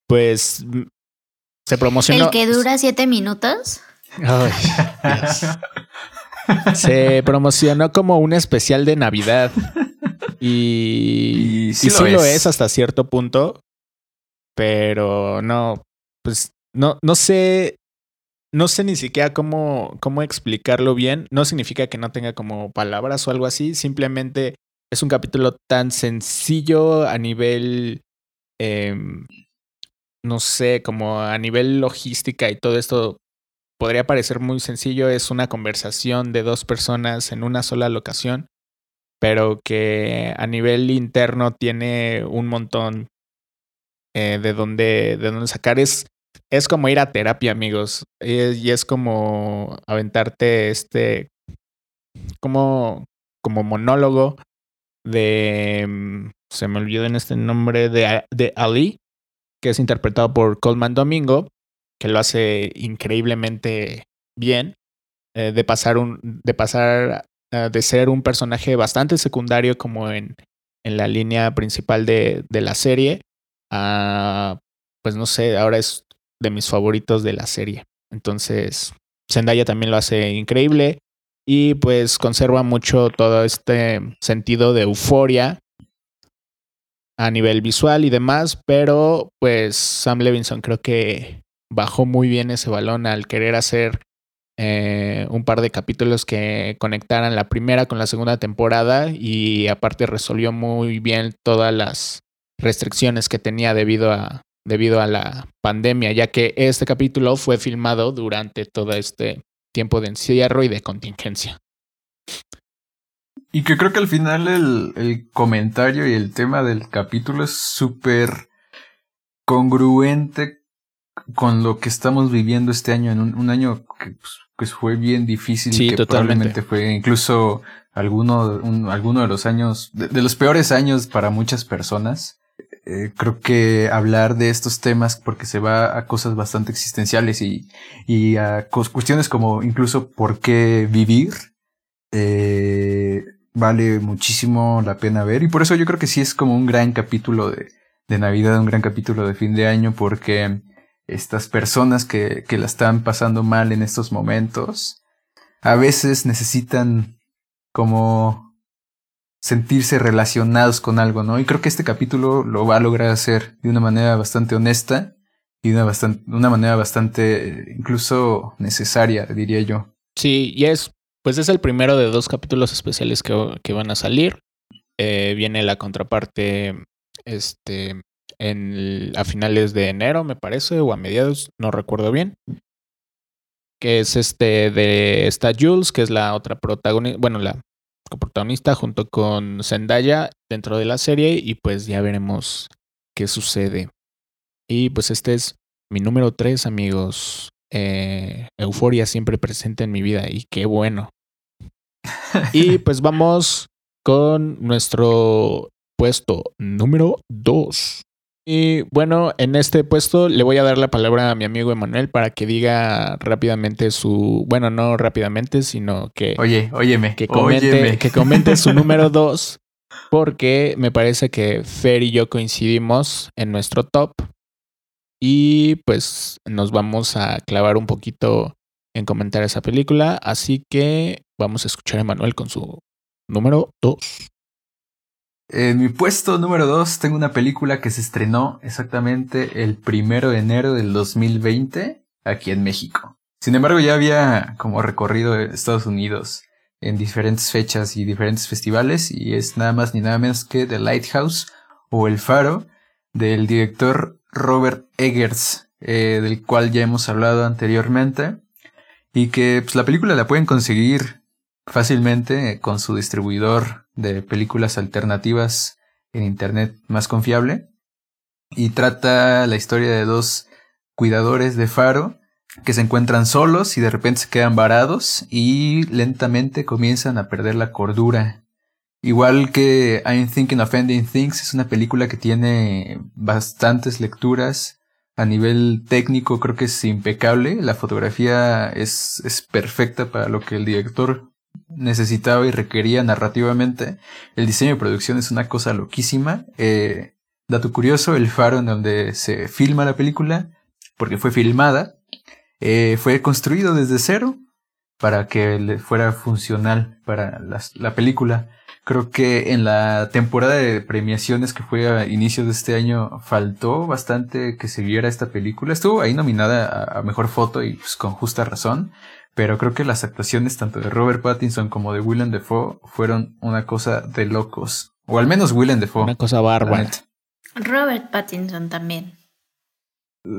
pues, se promocionó. ¿El que dura siete minutos? Ay, Se promocionó como un especial de Navidad. Y, sí, lo, es. hasta cierto punto. Pero no, pues no, no sé no sé ni siquiera cómo, cómo explicarlo bien. No significa que no tenga como palabras o algo así. Simplemente es un capítulo tan sencillo a nivel, em, no sé, como a nivel logística y todo esto podría parecer muy sencillo. Es una conversación de dos personas en una sola locación, pero que a nivel interno tiene un montón eh, de, donde, de donde sacar. Es es como ir a terapia, amigos. Y es, como aventarte este, como, como monólogo de, mm, se me olvidó en este nombre, de, de Ali, que es interpretado por Coleman Domingo, que lo hace increíblemente bien, eh, de pasar un, de pasar de ser un personaje bastante secundario como en, en la línea principal de, de la serie, a, pues no sé, ahora es de mis favoritos de la serie. Entonces, Zendaya también lo hace increíble y pues conserva mucho todo este sentido de euforia a nivel visual y demás, pero pues Sam Levinson creo que bajó muy bien ese balón al querer hacer eh, un par de capítulos que conectaran la primera con la segunda temporada y aparte resolvió muy bien todas las restricciones que tenía debido a debido a la pandemia, ya que este capítulo fue filmado durante todo este tiempo de encierro y de contingencia. Y que creo que al final el, el comentario y el tema del capítulo es súper congruente con lo que estamos viviendo este año, en un, año que pues, fue bien difícil, sí, que totalmente. fue incluso alguno, alguno de los años, de, los peores años para muchas personas. Eh, creo que hablar de estos temas porque se va a cosas bastante existenciales y, y a cuestiones como incluso por qué vivir eh, vale muchísimo la pena ver. Y por eso yo creo que sí es como un gran capítulo de, de Navidad, un gran capítulo de fin de año porque estas personas que, que la están pasando mal en estos momentos a veces necesitan como sentirse relacionados con algo, ¿no? Y creo que este capítulo lo va a lograr hacer de una manera bastante honesta y de una, bastante, una manera bastante incluso necesaria, diría yo. Sí, y es, pues es el primero de dos capítulos especiales que, que van a salir. Eh, viene la contraparte este, en, a finales de enero, me parece, o a mediados, no recuerdo bien. Que es este de esta Jules, que es la otra protagonista, bueno, la coprotagonista junto con Zendaya dentro de la serie y pues ya veremos qué sucede. Y pues este es mi número 3, amigos. Eh, Euforia siempre presente en mi vida y qué bueno. y pues vamos con nuestro puesto número 2. Y bueno, en este puesto le voy a dar la palabra a mi amigo Emanuel para que diga rápidamente su, bueno, no rápidamente, sino que... Oye, óyeme. Que comente, Que comente su número 2, porque me parece que Fer y yo coincidimos en nuestro top. Y pues nos vamos a clavar un poquito en comentar esa película. Así que vamos a escuchar a Emanuel con su número 2. En mi puesto número 2 tengo una película que se estrenó exactamente el primero de enero del 2020 aquí en México. Sin embargo, ya había como recorrido Estados Unidos en diferentes fechas y diferentes festivales y es nada más ni nada menos que The Lighthouse o El Faro del director Robert Eggers, eh, del cual ya hemos hablado anteriormente y que pues, la película la pueden conseguir fácilmente con su distribuidor de películas alternativas en Internet más confiable. Y trata la historia de dos cuidadores de faro que se encuentran solos y de repente se quedan varados y lentamente comienzan a perder la cordura. Igual que I'm Thinking of Ending Things, es una película que tiene bastantes lecturas. A nivel técnico creo que es impecable. La fotografía es, es perfecta para lo que el director necesitaba y requería narrativamente. El diseño de producción es una cosa loquísima. Eh, dato curioso, el faro en donde se filma la película, porque fue filmada, eh, fue construido desde cero para que fuera funcional para la película. Creo que en la temporada de premiaciones que fue a inicios de este año faltó bastante que se viera esta película. Estuvo ahí nominada a, mejor foto y pues con justa razón pero creo que las actuaciones tanto de Robert Pattinson como de Willem Dafoe fueron una cosa de locos. O al menos Willem Dafoe. Una cosa bárbara. Robert Pattinson también.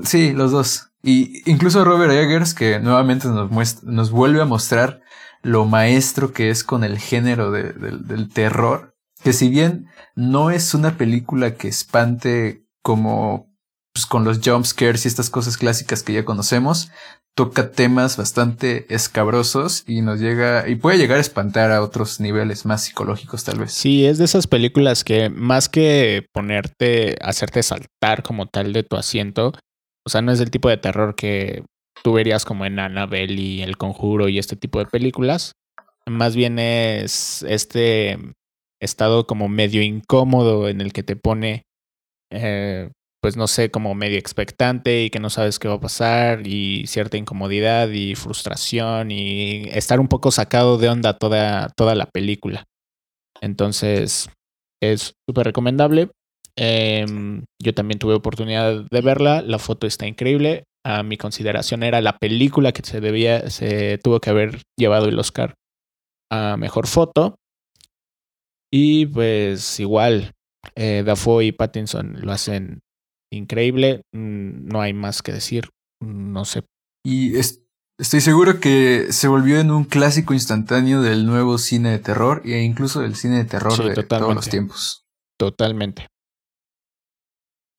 Sí, los dos. Y incluso Robert Eggers, que nuevamente nos, nos vuelve a mostrar lo maestro que es con el género del terror. Que si bien no es una película que espante como pues, con los jump scares y estas cosas clásicas que ya conocemos, toca temas bastante escabrosos y nos llega y puede llegar a espantar a otros niveles más psicológicos tal vez. Sí, es de esas películas que más que ponerte, hacerte saltar como tal de tu asiento, o sea, no es el tipo de terror que tú verías como en Annabelle y El Conjuro y este tipo de películas. Más bien es este estado como medio incómodo en el que te pone eh, pues no sé, como medio expectante y que no sabes qué va a pasar y cierta incomodidad y frustración y estar un poco sacado de onda toda, toda la película. Entonces, es súper recomendable. Em, yo también tuve oportunidad de verla, la foto está increíble. A mi consideración era la película que se debía, se tuvo que haber llevado el Oscar a mejor foto. Y pues igual, eh, Dafoe y Pattinson lo hacen increíble, mm, no hay más que decir, no sé. Y estoy seguro que se volvió en un clásico instantáneo del nuevo cine de terror e incluso del cine de terror de todos los tiempos. Totalmente.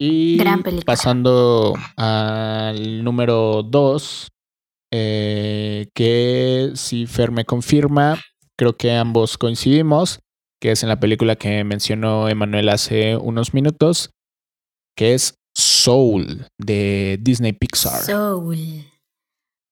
Y pasando al número 2, eh, que si Fer me confirma, creo que ambos coincidimos, que es en la película que mencionó Emanuel hace unos minutos, que es Soul de Disney Pixar. Soul.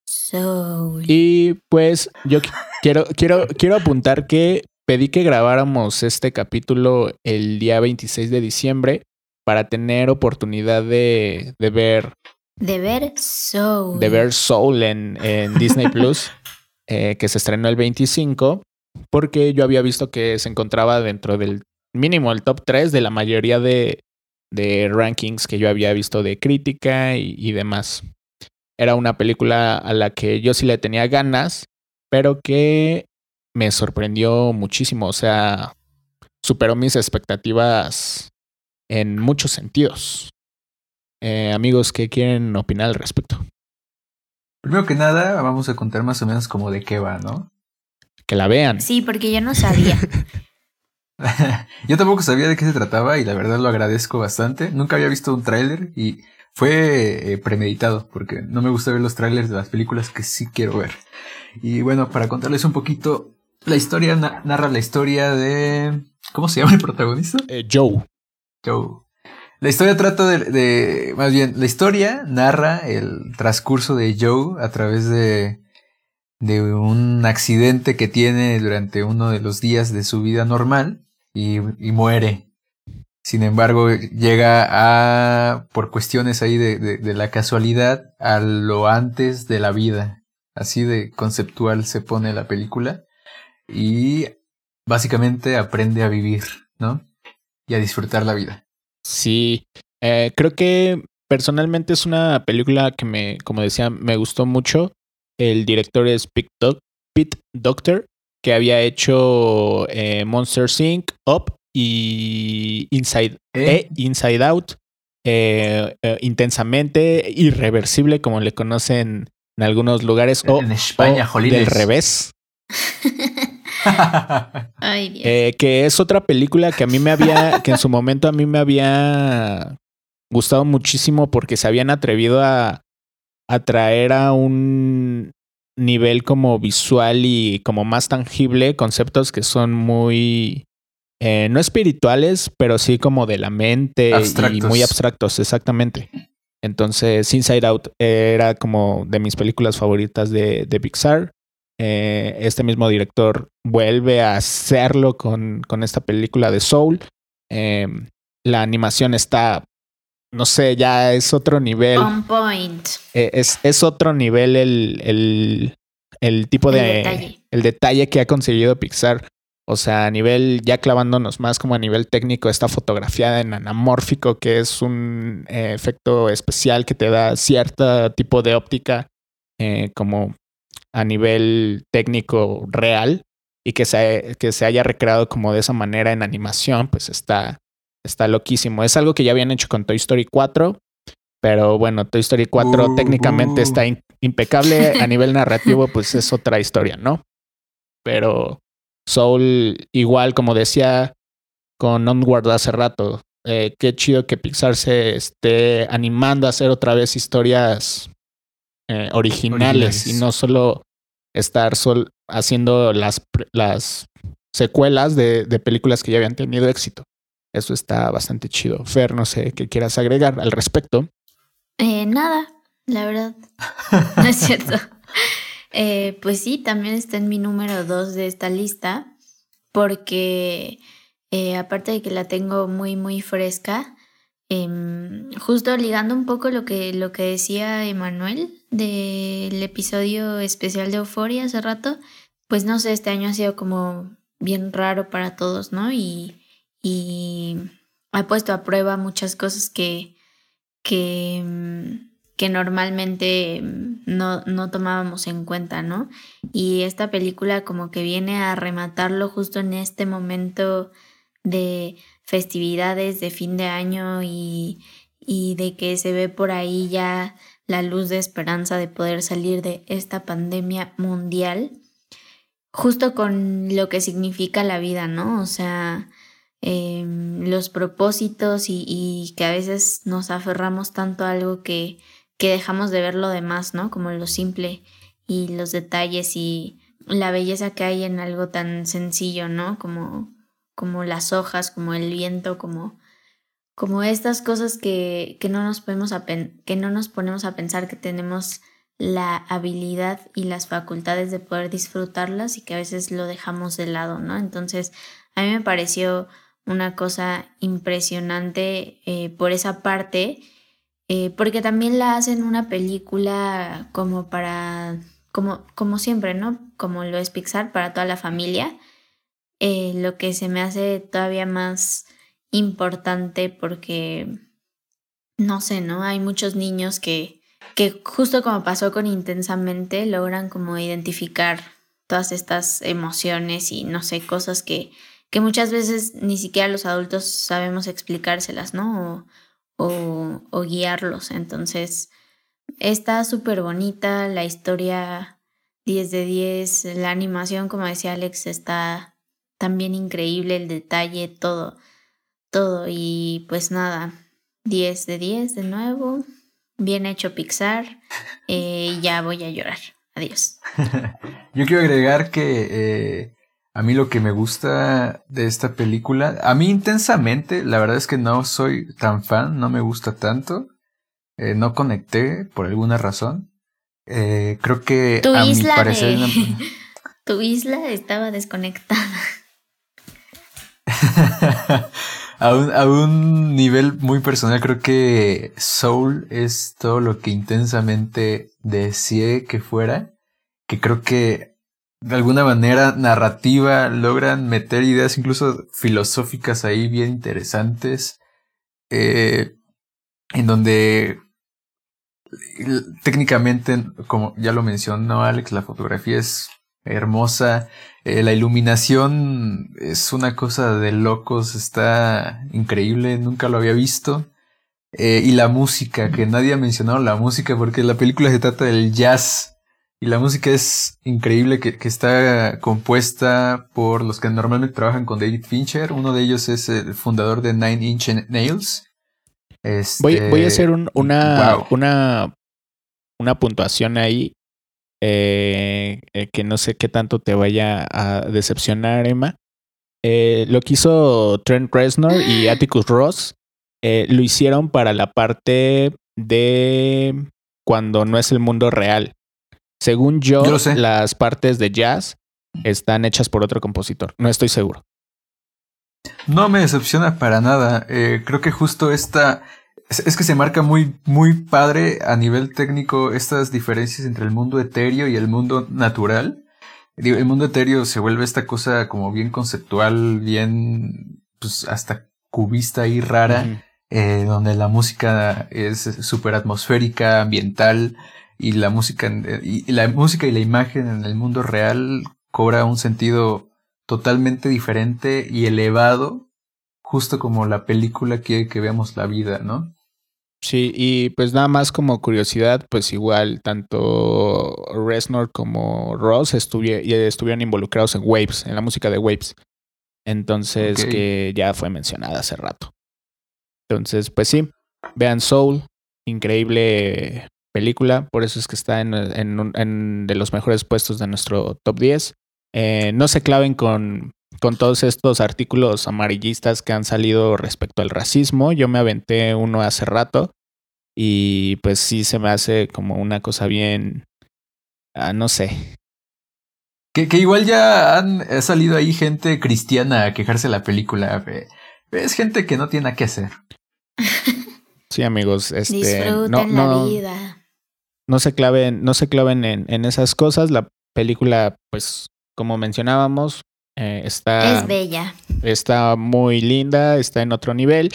Soul. Y pues yo quiero, quiero, quiero apuntar que pedí que grabáramos este capítulo el día 26 de diciembre para tener oportunidad de, de ver. De ver Soul. De ver Soul en, en Disney Plus, eh, que se estrenó el 25. porque yo había visto que se encontraba dentro del mínimo el top 3 de la mayoría de, de rankings que yo había visto de crítica y, y, demás. Era una película a la que yo sí le tenía ganas, pero que me sorprendió muchísimo. O sea, superó mis expectativas en muchos sentidos. Eh, amigos, ¿qué quieren opinar al respecto? Primero que nada, vamos a contar más o menos como de qué va, ¿no? Que la vean. Sí, porque yo no sabía. yo tampoco sabía de qué se trataba y la verdad lo agradezco bastante. Nunca había visto un tráiler y fue eh, premeditado porque no me gusta ver los tráilers de las películas que sí quiero ver. Y bueno, para contarles un poquito, la historia narra la historia de... ¿Cómo se llama el protagonista? Eh, Joe. Joe. La historia trata de, de, Más bien, la historia narra el transcurso de Joe a través de... de un accidente que tiene durante uno de los días de su vida normal y, muere. Sin embargo, llega a, por cuestiones ahí de, de, la casualidad, a lo antes de la vida. Así de conceptual se pone la película. Y básicamente aprende a vivir, ¿no? Y a disfrutar la vida. Sí, eh, creo que personalmente es una película que me, como decía, me gustó mucho. El director es Pete, Doctor, que había hecho eh, Monster Inc., Up y Inside, ¿Eh? Inside Out. Eh, intensamente irreversible, como le conocen en algunos lugares. O, en España, o del revés. Ay, eh, que es otra película que a mí me había, que en su momento a mí me había gustado muchísimo porque se habían atrevido a, a traer a un nivel como visual y como más tangible conceptos que son muy eh, no espirituales, pero sí como de la mente y muy abstractos, exactamente. Entonces, Inside Out era como de mis películas favoritas de, de Pixar. Eh, este mismo director vuelve a hacerlo con, con esta película de Soul. Eh, la animación está, no sé, ya es otro nivel. On point. Eh, es, es, otro nivel el, el, el tipo de... detalle. El detalle que ha conseguido Pixar. O sea, a nivel, ya clavándonos más como a nivel técnico, está fotografiada en anamórfico, que es un eh, efecto especial que te da cierto tipo de óptica, eh, como a nivel técnico real y que se, que se haya recreado como de esa manera en animación, pues está, está loquísimo. Es algo que ya habían hecho con Toy Story 4, pero bueno, Toy Story 4 uh, técnicamente uh. está in, impecable. A nivel narrativo, pues es otra historia, ¿no? Pero Soul, igual como decía con Onward hace rato, eh, qué chido que Pixar se esté animando a hacer otra vez historias eh, originales, originales, y no solo estar sol haciendo las, las secuelas de, de, películas que ya habían tenido éxito. Eso está bastante chido. Fer, no sé qué quieras agregar al respecto. Eh, nada, la verdad. No es cierto. eh, pues sí, también está en mi número dos de esta lista, porque eh, aparte de que la tengo muy, muy fresca, eh, justo ligando un poco lo que, lo que decía Emanuel del episodio especial de Euforia hace rato, pues no sé, este año ha sido como bien raro para todos, ¿no? Y, y ha puesto a prueba muchas cosas que, que, que normalmente no, no tomábamos en cuenta, ¿no? Y esta película como que viene a rematarlo justo en este momento de festividades de fin de año y, y de que se ve por ahí ya la luz de esperanza de poder salir de esta pandemia mundial, justo con lo que significa la vida, ¿no? O sea, eh, los propósitos y, que a veces nos aferramos tanto a algo que, que dejamos de ver lo demás, ¿no? Como lo simple y los detalles y la belleza que hay en algo tan sencillo, ¿no? Como como las hojas, como el viento, como, como estas cosas que, que, no nos podemos que no nos ponemos a pensar que tenemos la habilidad y las facultades de poder disfrutarlas y que a veces lo dejamos de lado, ¿no? Entonces, a mí me pareció una cosa impresionante eh, por esa parte, eh, porque también la hacen una película como para, como, como siempre, ¿no? Como lo es Pixar, para toda la familia eh, lo que se me hace todavía más importante porque, no sé, ¿no? Hay muchos niños que, que justo como pasó con Intensamente, logran como identificar todas estas emociones y no sé, cosas que, que muchas veces ni siquiera los adultos sabemos explicárselas, ¿no? O, o, guiarlos. Entonces, está súper bonita, la historia 10 de 10, la animación, como decía Alex, está también increíble, el detalle, todo, todo. Y pues nada, 10 de 10 de nuevo, bien hecho Pixar, eh, ya voy a llorar. Adiós. Yo quiero agregar que eh, a mí lo que me gusta de esta película, a mí intensamente, la verdad es que no soy tan fan, no me gusta tanto, eh, no conecté por alguna razón. Eh, creo que tu a isla mi parecer... Tu isla estaba desconectada. a, un, a un nivel muy personal, creo que Soul es todo lo que intensamente deseé que fuera. Que creo que de alguna manera narrativa logran meter ideas incluso filosóficas ahí bien interesantes. Eh, en donde técnicamente, como ya lo mencionó Alex, la fotografía es hermosa. Eh, la iluminación es una cosa de locos, está increíble, nunca lo había visto. Eh, y la música, que nadie ha mencionado la música, porque la película se trata del jazz. Y la música es increíble, que, que está compuesta por los que normalmente trabajan con David Fincher. Uno de ellos es el fundador de Nine Inch Nails. Voy, voy, a hacer un, Este, una, wow. una, una puntuación ahí eh, eh, que no sé qué tanto te vaya a decepcionar, Emma. Eh, lo que hizo Trent Reznor y Atticus Ross eh, lo hicieron para la parte de cuando no es el mundo real. Según yo, las partes de jazz están hechas por otro compositor. No estoy seguro. No me decepciona para nada. Eh, creo que justo esta. Es, es que se marca muy, muy padre a nivel técnico estas diferencias entre el mundo etéreo y el mundo natural. Digo, el mundo etéreo se vuelve esta cosa como bien conceptual, bien, pues hasta cubista y rara, eh, donde la música es súper atmosférica, ambiental, y la música, eh, y la música y la imagen en el mundo real cobra un sentido totalmente diferente y elevado, justo como la película quiere que veamos la vida, ¿no? Sí, y pues nada más como curiosidad, pues igual tanto Reznor como Ross estuvi- estuvieron involucrados en Waves, en la música de Waves. Entonces, que ya fue mencionada hace rato. Entonces, pues sí, vean Soul, increíble película, por eso es que está en, en un- en de los mejores puestos de nuestro top 10. Eh, no se claven con, con todos estos artículos amarillistas que han salido respecto al racismo. Yo me aventé uno hace rato y pues sí se me hace como una cosa bien, ah, no sé. Que, que igual ya han ha salido ahí gente cristiana a quejarse de la película. Es gente que no tiene nada que hacer. Sí, amigos, este, Disfruten no, la no, vida. No se claven, no se claven en, en esas cosas. La película, pues, como mencionábamos, eh, está, es bella. está muy linda, está en otro nivel.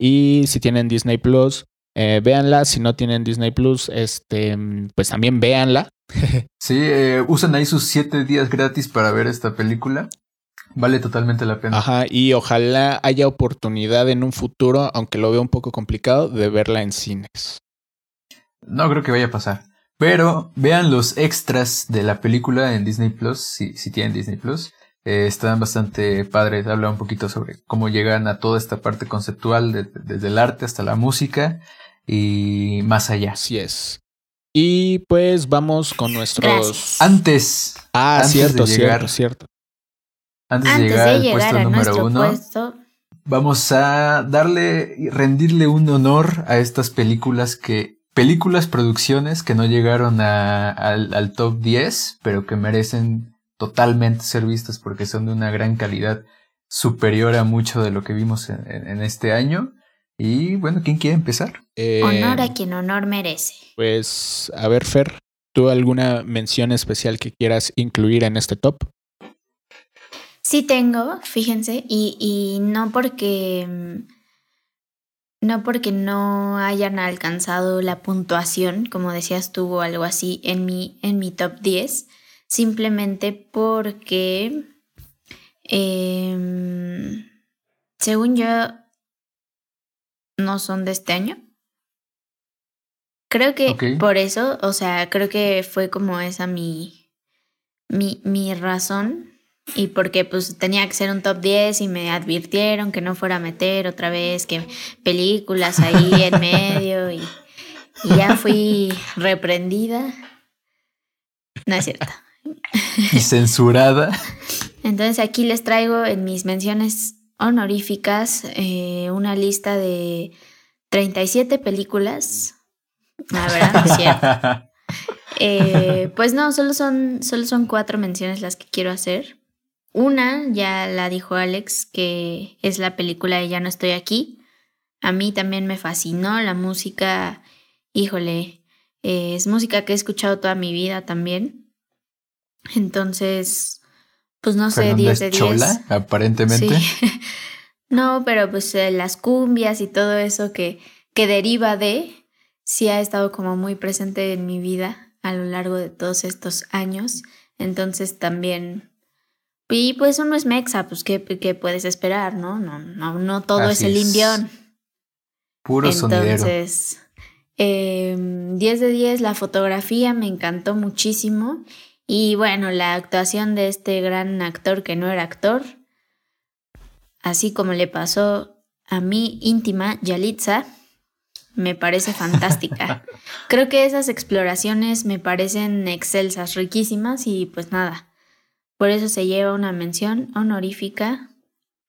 Y si tienen Disney Plus, eh, véanla. Si no tienen Disney Plus, este, pues también véanla. Sí, eh, usan ahí sus siete días gratis para ver esta película. Vale totalmente la pena. Ajá, y ojalá haya oportunidad en un futuro, aunque lo veo un poco complicado, de verla en cines. No creo que vaya a pasar. Pero vean los extras de la película en Disney Plus, si, si tienen Disney Plus. Eh, están bastante padres. Habla un poquito sobre cómo llegan a toda esta parte conceptual, de- desde el arte hasta la música y más allá. Así es. Y pues vamos con nuestros. Gracias. Antes, Ah, antes cierto, de llegar- cierto, cierto. antes, de llegar de al puesto a número uno, puesto, vamos a darle y rendirle un honor a estas películas que películas producciones que no llegaron a- al, al top 10 pero que merecen totalmente ser vistas porque son de una gran calidad superior a mucho de lo que vimos en, en- en este año y bueno quién quiere empezar Eh, honor a quien honor merece. Pues, a ver, Fer, ¿tú alguna mención especial que quieras incluir en este top? Sí tengo, fíjense, y, y no porque mm, no porque no hayan alcanzado la puntuación, como decías tú, o algo así, en mi, en mi top 10, simplemente porque, em, según yo, no son de este año. Creo que por eso, o sea, creo que fue como esa mi, mi, mi razón y porque pues tenía que ser un top 10 y me advirtieron que no fuera a meter otra vez que películas ahí en medio y, ya fui reprendida. No es cierto. Y censurada. Entonces aquí les traigo en mis menciones honoríficas eh, una lista de 37 películas. La verdad, no es cierto. Eh, pues no, solo son, solo son cuatro menciones las que quiero hacer. Una, ya la dijo Alex, que es la película de Ya no estoy aquí. A mí también me fascinó la música, híjole, es música que he escuchado toda mi vida también. Entonces, pues no sé, 10 de 10. Chola, aparentemente. no, pero pues eh, las cumbias y todo eso que, que deriva de, sí ha estado como muy presente en mi vida a lo largo de todos estos años. Entonces también y pues uno es mexa, pues ¿qué, puedes esperar, no? No, no, no todo es el invión. Puro Entonces, eh, em, 10 de 10, la fotografía me encantó muchísimo. Y bueno, la actuación de este gran actor que no era actor, así como le pasó a mi íntima Yalitza, me parece fantástica. Creo que esas exploraciones me parecen excelsas, riquísimas y pues nada, por eso se lleva una mención honorífica.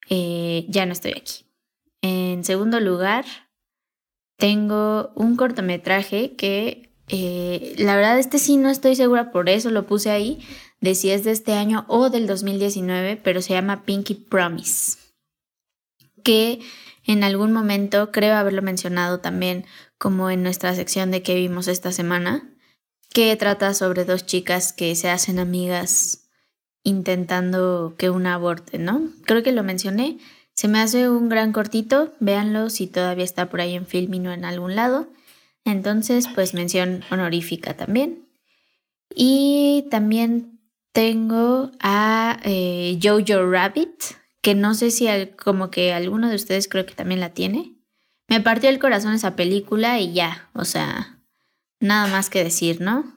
Eh, ya no estoy aquí. En segundo lugar, tengo un cortometraje que eh, la verdad este sí no estoy segura, por eso lo puse ahí, de si es de este año o del 2019, pero se llama Pinky Promise, que en algún momento creo haberlo mencionado también como en nuestra sección de que vimos esta semana, que trata sobre dos chicas que se hacen amigas intentando que una aborte, ¿no? Creo que lo mencioné. Se me hace un gran cortito, véanlo si todavía está por ahí en Filming o en algún lado. Entonces, pues mención honorífica también. Y también tengo a eh, Jojo Rabbit, que no sé si como que alguno de ustedes creo que también la tiene. Me partió el corazón esa película y ya, o sea, nada más que decir, ¿no?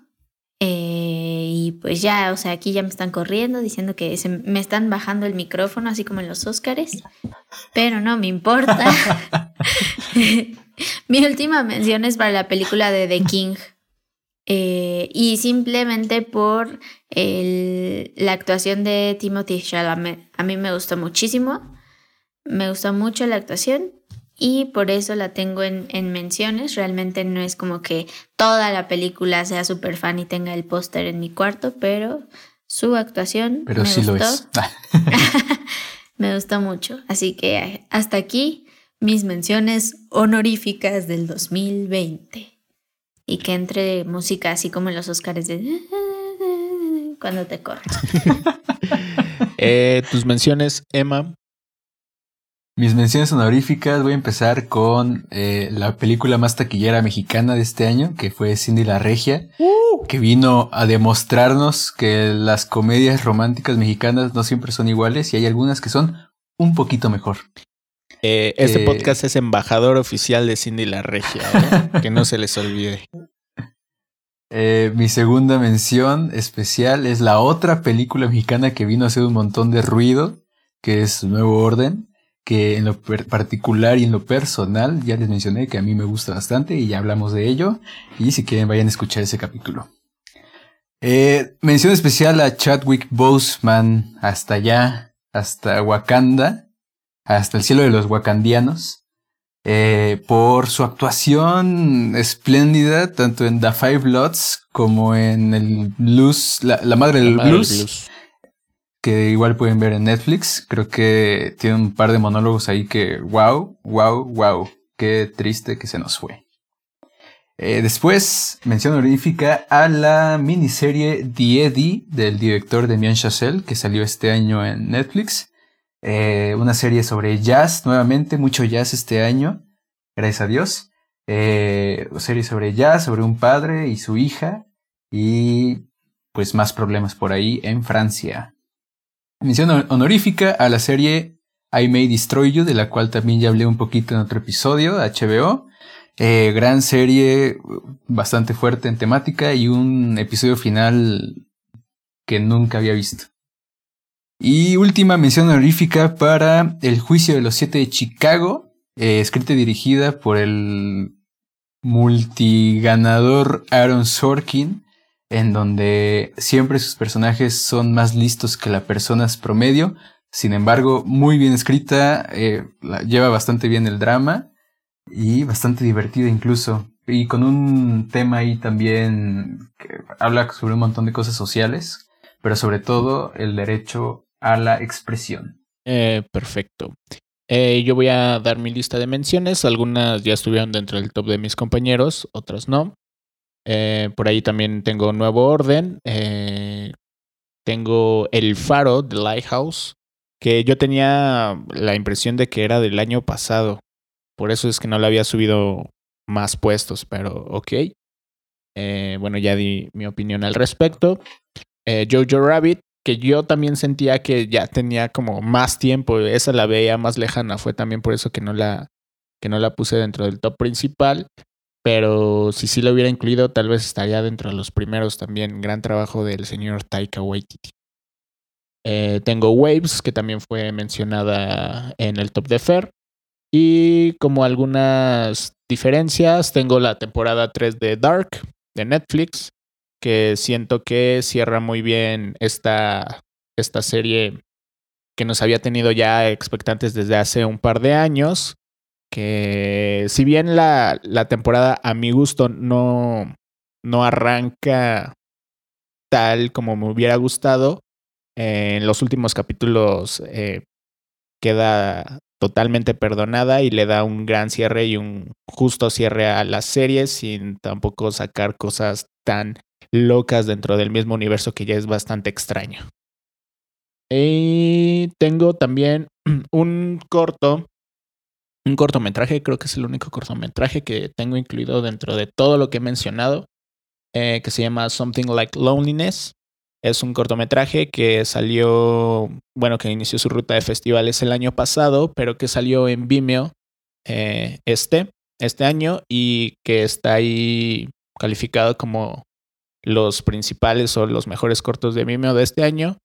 Eh, y pues ya, o sea, aquí ya me están corriendo diciendo que se, me están bajando el micrófono, así como en los Óscares, pero no me importa. Mi última mención es para la película de The King. Eh, y simplemente por la actuación de Timothy Chalamet. A mí me gustó muchísimo. Me gustó mucho la actuación y por eso la tengo en, menciones. Realmente no es como que toda la película sea súper fan y tenga el póster en mi cuarto, pero su actuación pero sí lo es. me gustó mucho. Así que hasta aquí mis menciones honoríficas del 2020. Y que entre música así como en los Oscars de cuando te corto. Eh, tus menciones, Emma. Mis menciones honoríficas, voy a empezar con eh, la película más taquillera mexicana de este año, que fue Cindy la Regia, uh. que vino a demostrarnos que las comedias románticas mexicanas no siempre son iguales y hay algunas que son un poquito mejor. Eh, este eh, podcast es embajador oficial de Cindy la Regia, que no se les olvide. mi segunda mención especial es la otra película mexicana que vino a hacer un montón de ruido, que es Nuevo Orden que en lo particular y en lo personal ya les mencioné que a mí me gusta bastante y ya hablamos de ello. Y si quieren vayan a escuchar ese capítulo. Eh, mención especial a Chadwick Boseman hasta allá, hasta Wakanda, hasta el cielo de los wakandianos, eh, por su actuación espléndida tanto en The Five Bloods como en el blues, la, madre del blues que igual pueden ver en Netflix. Creo que tiene un par de monólogos ahí que, wow, wow, wow, qué triste que se nos fue. Eh, después, mención honorífica a la miniserie The Eddie del director Demian Chazelle, que salió este año en Netflix. Eh, una serie sobre jazz, nuevamente, mucho jazz este año, gracias a Dios. Eh, serie sobre jazz, sobre un padre y su hija, y pues más problemas por ahí en Francia. Mención honorífica a la serie I May Destroy You, de la cual también ya hablé un poquito en otro episodio, HBO. Eh, gran serie, bastante fuerte en temática y un episodio final que nunca había visto. Y última mención honorífica para El Juicio de los Siete de Chicago, eh, escrita y dirigida por el multiganador Aaron Sorkin, en donde siempre sus personajes son más listos que las personas promedio. Sin embargo, muy bien escrita, eh, lleva bastante bien el drama y bastante divertida incluso. Y con un tema ahí también que habla sobre un montón de cosas sociales, pero sobre todo el derecho a la expresión. Eh, perfecto. Eh, yo voy a dar mi lista de menciones. Algunas ya estuvieron dentro del top de mis compañeros, otras no. Eh, por ahí también tengo Nuevo Orden. tengo El Faro, The Lighthouse, que yo tenía la impresión de que era del año pasado. Por eso es que no le había subido más puestos, pero ok. bueno, ya di mi opinión al respecto. Jojo Rabbit, que yo también sentía que ya tenía como más tiempo, esa la veía más lejana, fue también por eso que no la, que no la puse dentro del top principal, pero si sí lo hubiera incluido, tal vez estaría dentro de los primeros también, gran trabajo del señor Taika Waititi. Eh, tengo Waves, que también fue mencionada en el top de Fair. Y como algunas diferencias, tengo la temporada 3 de Dark de Netflix, que siento que cierra muy bien esta, esta serie que nos había tenido ya expectantes desde hace un par de años, que si bien la, la temporada a mi gusto no, no arranca tal como me hubiera gustado, en los últimos capítulos eh, queda totalmente perdonada y le da un gran cierre y un justo cierre a la serie sin tampoco sacar cosas tan locas dentro del mismo universo que ya es bastante extraño. Y tengo también un corto, un cortometraje, creo que es el único cortometraje que tengo incluido dentro de todo lo que he mencionado, eh, que se llama Something Like Loneliness. Es un cortometraje que salió, bueno, que inició su ruta de festivales el año pasado, pero que salió en Vimeo eh, este, este año y que está ahí calificado como los principales o los mejores cortos de Vimeo de este año.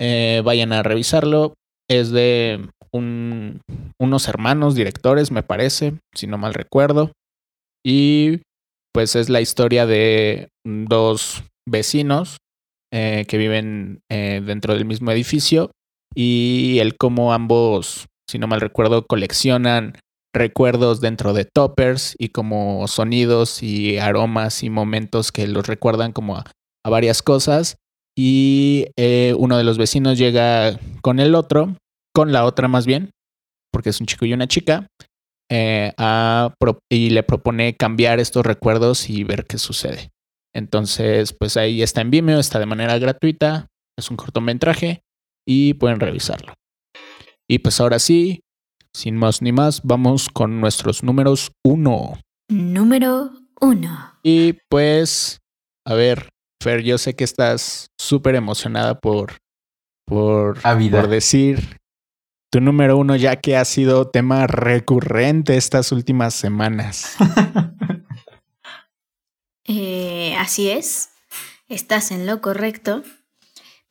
Eh, vayan a revisarlo. Es de un, unos hermanos directores, me parece, si no mal recuerdo. Y pues es la historia de dos vecinos eh, que viven eh, dentro del mismo edificio y el cómo ambos, si no mal recuerdo, coleccionan recuerdos dentro de toppers y como sonidos y aromas y momentos que los recuerdan como a, varias cosas. Y eh, uno de los vecinos llega con el otro, con la otra más bien, porque es un chico y una chica, eh, y le propone cambiar estos recuerdos y ver qué sucede. Entonces, pues ahí está en Vimeo, está de manera gratuita, es un cortometraje y pueden revisarlo. Y pues ahora sí, sin más ni más, vamos con nuestros números uno. Número uno. Y pues, a ver, Fer, yo sé que estás súper emocionada por, por, por decir tu número uno, ya que ha sido tema recurrente estas últimas semanas. Eh, así es, estás en lo correcto.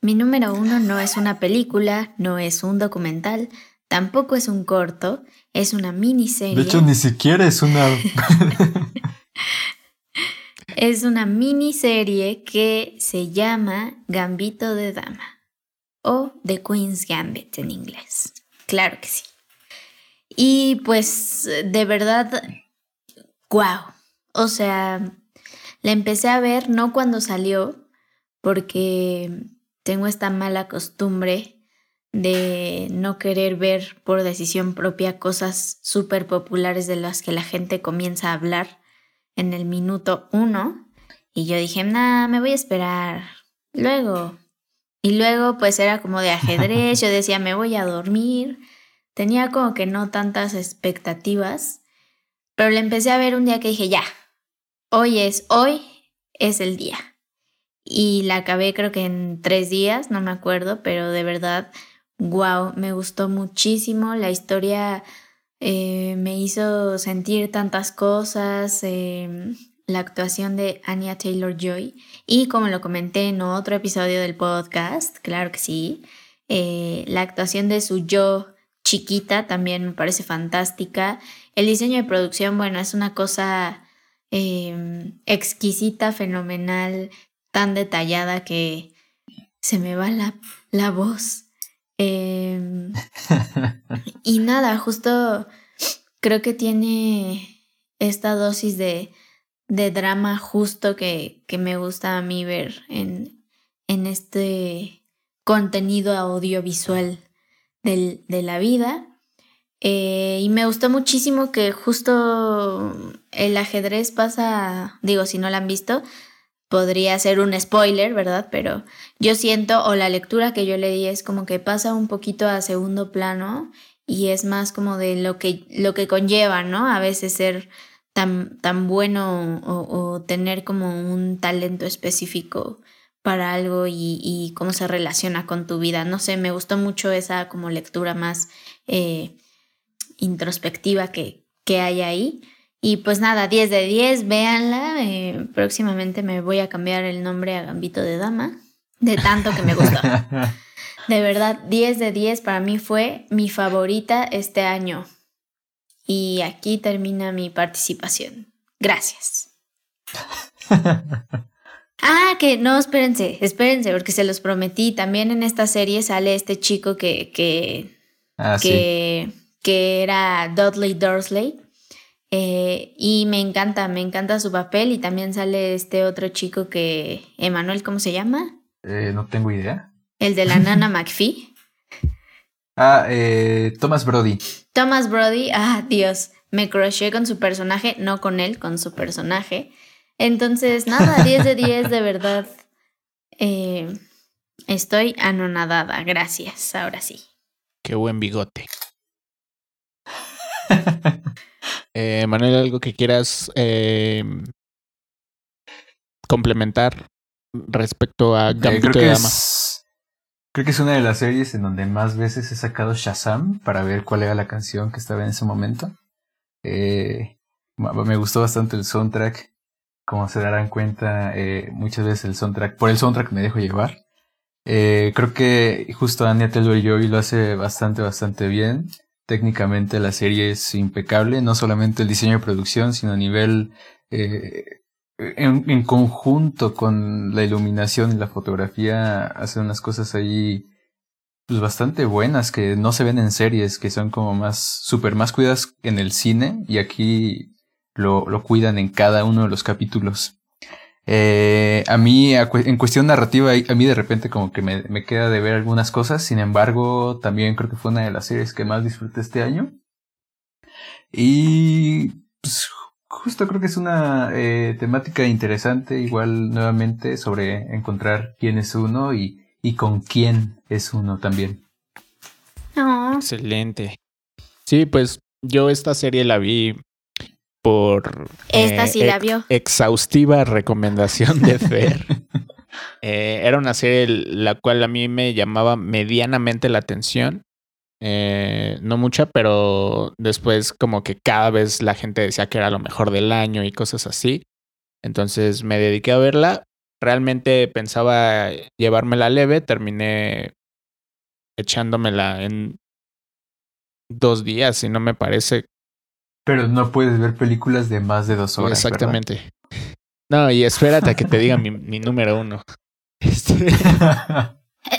Mi número uno no es una película, no es un documental, Tampoco es un corto, es una miniserie. De hecho, ni siquiera es una... es una miniserie que se llama Gambito de Dama o The Queen's Gambit en inglés. Claro que sí. Y pues de verdad, wow. O sea, la empecé a ver no cuando salió, porque tengo esta mala costumbre de no querer ver por decisión propia cosas súper populares de las que la gente comienza a hablar en el minuto uno. Y yo dije, nah, me voy a esperar. Luego. Y luego pues era como de ajedrez, yo decía, me voy a dormir. Tenía como que no tantas expectativas. Pero le empecé a ver un día que dije, ya, hoy es, hoy es el día. Y la acabé creo que en tres días, no me acuerdo, pero de verdad, wow, me gustó muchísimo. La historia eh, me hizo sentir tantas cosas. Em, la actuación de Anya Taylor Joy. Y como lo comenté en otro episodio del podcast, claro que sí, eh, la actuación de su yo chiquita también me parece fantástica. El diseño de producción, bueno, es una cosa em, exquisita, fenomenal, tan detallada que se me va la, la voz. Em, y nada, justo creo que tiene esta dosis de de drama justo que, que me gusta a mí ver en, en este contenido audiovisual del, de la vida. Eh, y me gustó muchísimo que justo el ajedrez pasa, digo, si no lo han visto, podría ser un spoiler, ¿verdad? Pero yo siento, o la lectura que yo le di es como que pasa un poquito a segundo plano y es más como de lo que, lo que conlleva, ¿no? A veces ser tan, bueno o, tener como un talento específico para algo y, cómo se relaciona con tu vida. No sé, me gustó mucho esa como lectura más eh, introspectiva que, que hay ahí. Y pues nada, 10 de 10, véanla. Eh, próximamente me voy a cambiar el nombre a Gambito de Dama, de tanto que me gustó. De verdad, 10 de 10 para mí fue mi favorita este año. Y aquí termina mi participación. Gracias. ah, que no, espérense, espérense, porque se los prometí. También en esta serie sale este chico que, que, ah, que, que, era Dudley Dursley. Eh, y me encanta, me encanta su papel. Y también sale este otro chico que. Emanuel, ¿cómo se llama? Eh, no tengo idea. El de la nana McPhee. Ah, eh, Thomas Brody. Thomas Brody, ah, Dios, me croché con su personaje, no con él, con su personaje. Entonces, nada, 10 de 10, de verdad. Eh, estoy anonadada, gracias, ahora sí. Qué buen bigote. eh, Manuel, ¿algo que quieras eh, complementar respecto a Gambito de Dama? Creo que es una de las series en donde más veces he sacado Shazam para ver cuál era la canción que estaba en ese momento. Eh, me gustó bastante el soundtrack. Como se darán cuenta, eh, muchas veces el soundtrack, por el soundtrack me dejo llevar. Eh, creo que justo Anya Taylor Joy lo hace bastante, bastante bien. Técnicamente la serie es impecable, no solamente el diseño de producción, sino a nivel en, conjunto con la iluminación y la fotografía hace unas cosas ahí pues bastante buenas que no se ven en series, que son como más, súper más cuidadas en el cine y aquí lo, lo cuidan en cada uno de los capítulos. Eh, a mí, en cuestión narrativa, a mí de repente como que me, me, queda de ver algunas cosas, sin embargo, también creo que fue una de las series que más disfruté este año. Y pues, Justo creo que es una eh, temática interesante, igual nuevamente, sobre encontrar quién es uno y, y con quién es uno también. Excelente. Sí, pues yo esta serie la vi por... Esta sí la vio. Exhaustiva recomendación de Fer. Eh, era una serie la cual a mí me llamaba medianamente la atención. Eh, no mucha, pero después como que cada vez la gente decía que era lo mejor del año y cosas así. Entonces me dediqué a verla. Realmente pensaba llevármela leve, terminé echándomela en dos días y no me parece. Pero no puedes ver películas de más de dos horas. Exactamente. No, y espérate a que te diga mi, mi número uno. Este...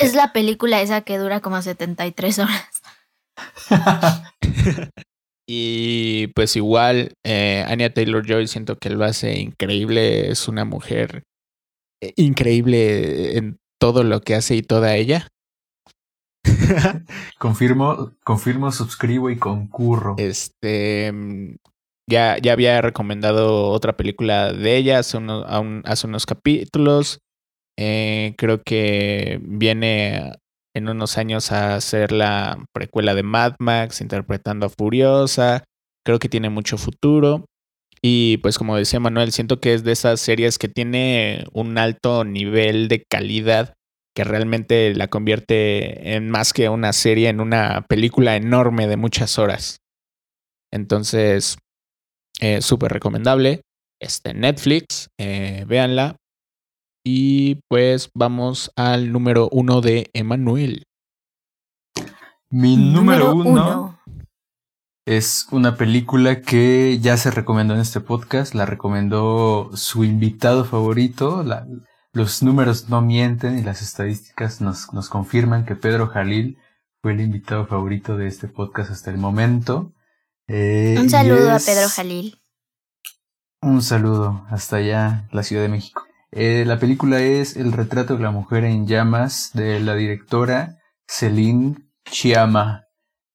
Es la película esa que dura como 73 horas. y pues igual, eh, Anya Taylor Joy siento que lo hace increíble. Es una mujer eh, increíble en todo lo que hace y toda ella. confirmo, confirmo, suscribo y concurro. Este. Mm, ya, ya había recomendado otra película de ella hace, hace unos capítulos. Eh, creo que viene en unos años a hacer la precuela de Mad Max, interpretando a Furiosa. Creo que tiene mucho futuro. Y pues como decía Manuel, siento que es de esas series que tiene un alto nivel de calidad que realmente la convierte en más que una serie, en una película enorme de muchas horas. Entonces, eh, súper recomendable. Este, Netflix, eh, véanla. Y pues vamos al número uno de Emanuel. Mi número, uno, es una película que ya se recomendó en este podcast. La recomendó su invitado favorito. los números no mienten y las estadísticas nos, nos confirman que Pedro Jalil fue el invitado favorito de este podcast hasta el momento. Eh, un saludo a Pedro Jalil. Un saludo hasta allá, la Ciudad de México. Eh, la película es El retrato de la mujer en llamas de la directora Celine Chiama.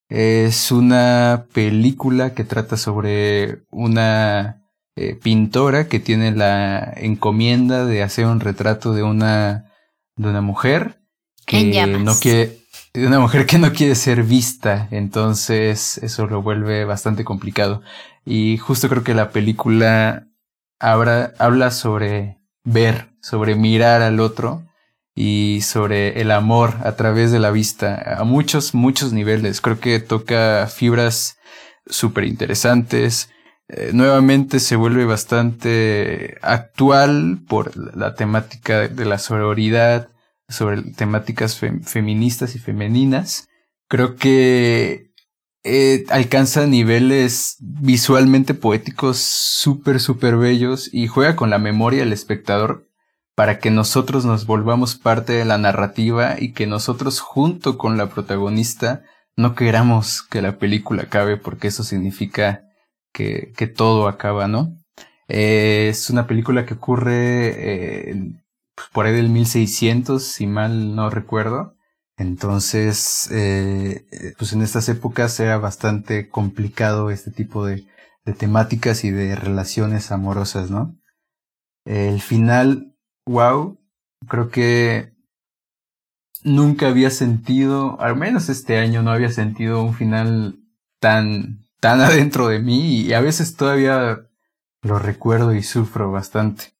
Es una película que trata sobre una eh, pintora que tiene la encomienda de hacer un retrato de una de una mujer que no quiere de una mujer que no quiere ser vista, entonces eso lo vuelve bastante complicado. Y justo creo que la película habla sobre ver, sobre mirar al otro y sobre el amor a través de la vista a muchos, muchos niveles. Creo que toca fibras súper interesantes. Eh, nuevamente se vuelve bastante actual por la temática de la sororidad, sobre temáticas feministas y femeninas. Creo que eh, alcanza niveles visualmente poéticos súper, súper bellos y juega con la memoria del espectador para que nosotros nos volvamos parte de la narrativa y que nosotros junto con la protagonista no queramos que la película acabe porque eso significa que, que todo acaba, ¿no? Eh, es una película que ocurre eh, pues, por ahí del 1600, si mal no recuerdo. Entonces, eh, eh, pues en estas épocas era bastante complicado este tipo de, de temáticas y de relaciones amorosas, ¿no? El final, wow, creo que nunca había sentido, al menos este año no había sentido un final tan, tan adentro de mí y a veces todavía lo recuerdo y sufro bastante.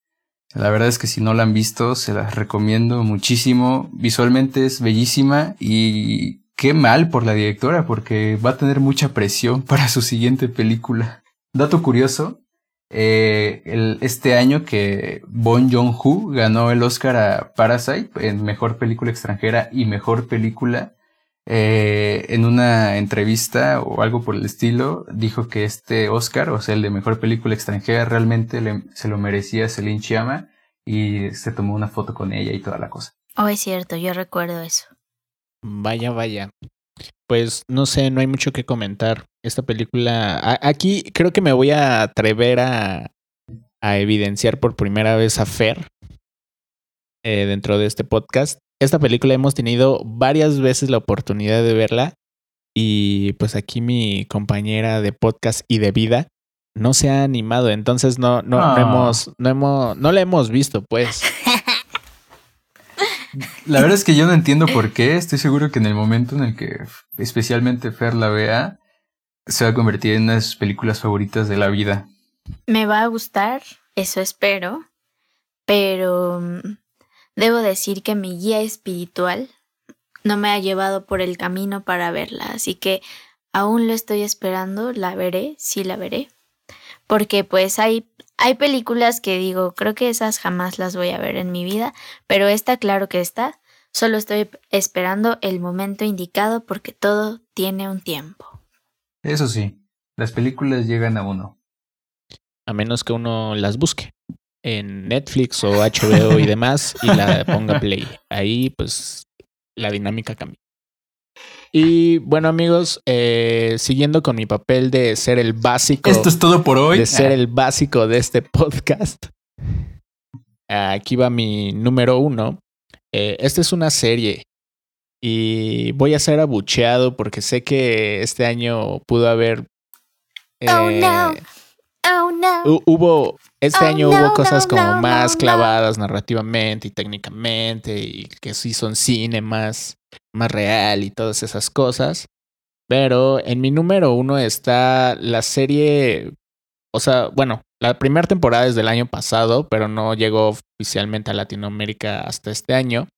La verdad es que si no la han visto, se las recomiendo muchísimo. Visualmente es bellísima y qué mal por la directora porque va a tener mucha presión para su siguiente película. Dato curioso, eh, este año que Bon Joon-ho ganó el Oscar a Parasite en Mejor Película Extranjera y Mejor Película, eh, en una entrevista o algo por el estilo, dijo que este Oscar, o sea, el de mejor película extranjera, realmente se lo merecía Celine Chiama y se tomó una foto con ella y toda la cosa. Oh, es cierto, yo recuerdo eso. Vaya, vaya. Pues no sé, no hay mucho que comentar. Esta película. aquí creo que me voy a atrever a, a evidenciar por primera vez a Fer eh, dentro de este podcast. Esta película hemos tenido varias veces la oportunidad de verla. Y pues aquí mi compañera de podcast y de vida no se ha animado, entonces no, no, no, hemos, no hemos, no la hemos visto, pues. La verdad es que yo no entiendo por qué. Estoy seguro que en el momento en el que especialmente Fer la vea, se va a convertir en una de sus películas favoritas de la vida. Me va a gustar, eso espero, pero mm, debo decir que mi guía espiritual no me ha llevado por el camino para verla, así que aún lo estoy esperando, la veré, sí la veré porque pues hay, hay películas que digo, creo que esas jamás las voy a ver en mi vida, pero esta claro que está, solo estoy esperando el momento indicado porque todo tiene un tiempo. Eso sí, las películas llegan a uno. A menos que uno las busque en Netflix o HBO y demás y la ponga play. Ahí pues la dinámica cambia. Y bueno, amigos, eh, siguiendo con mi papel de ser el básico. Esto es todo por hoy. De ser el básico de este podcast. Aquí va mi número uno. Eh, esta es una serie. Y voy a ser abucheado porque sé que este año pudo haber. oh no. Oh, no. Hubo, este Oh, año no, hubo cosas no, como más clavadas narrativamente y técnicamente y que sí son cine más, más real y todas esas cosas. Pero en mi número uno está la serie, o sea, bueno, la primera temporada es del año pasado, pero no llegó oficialmente a Latinoamérica hasta este año.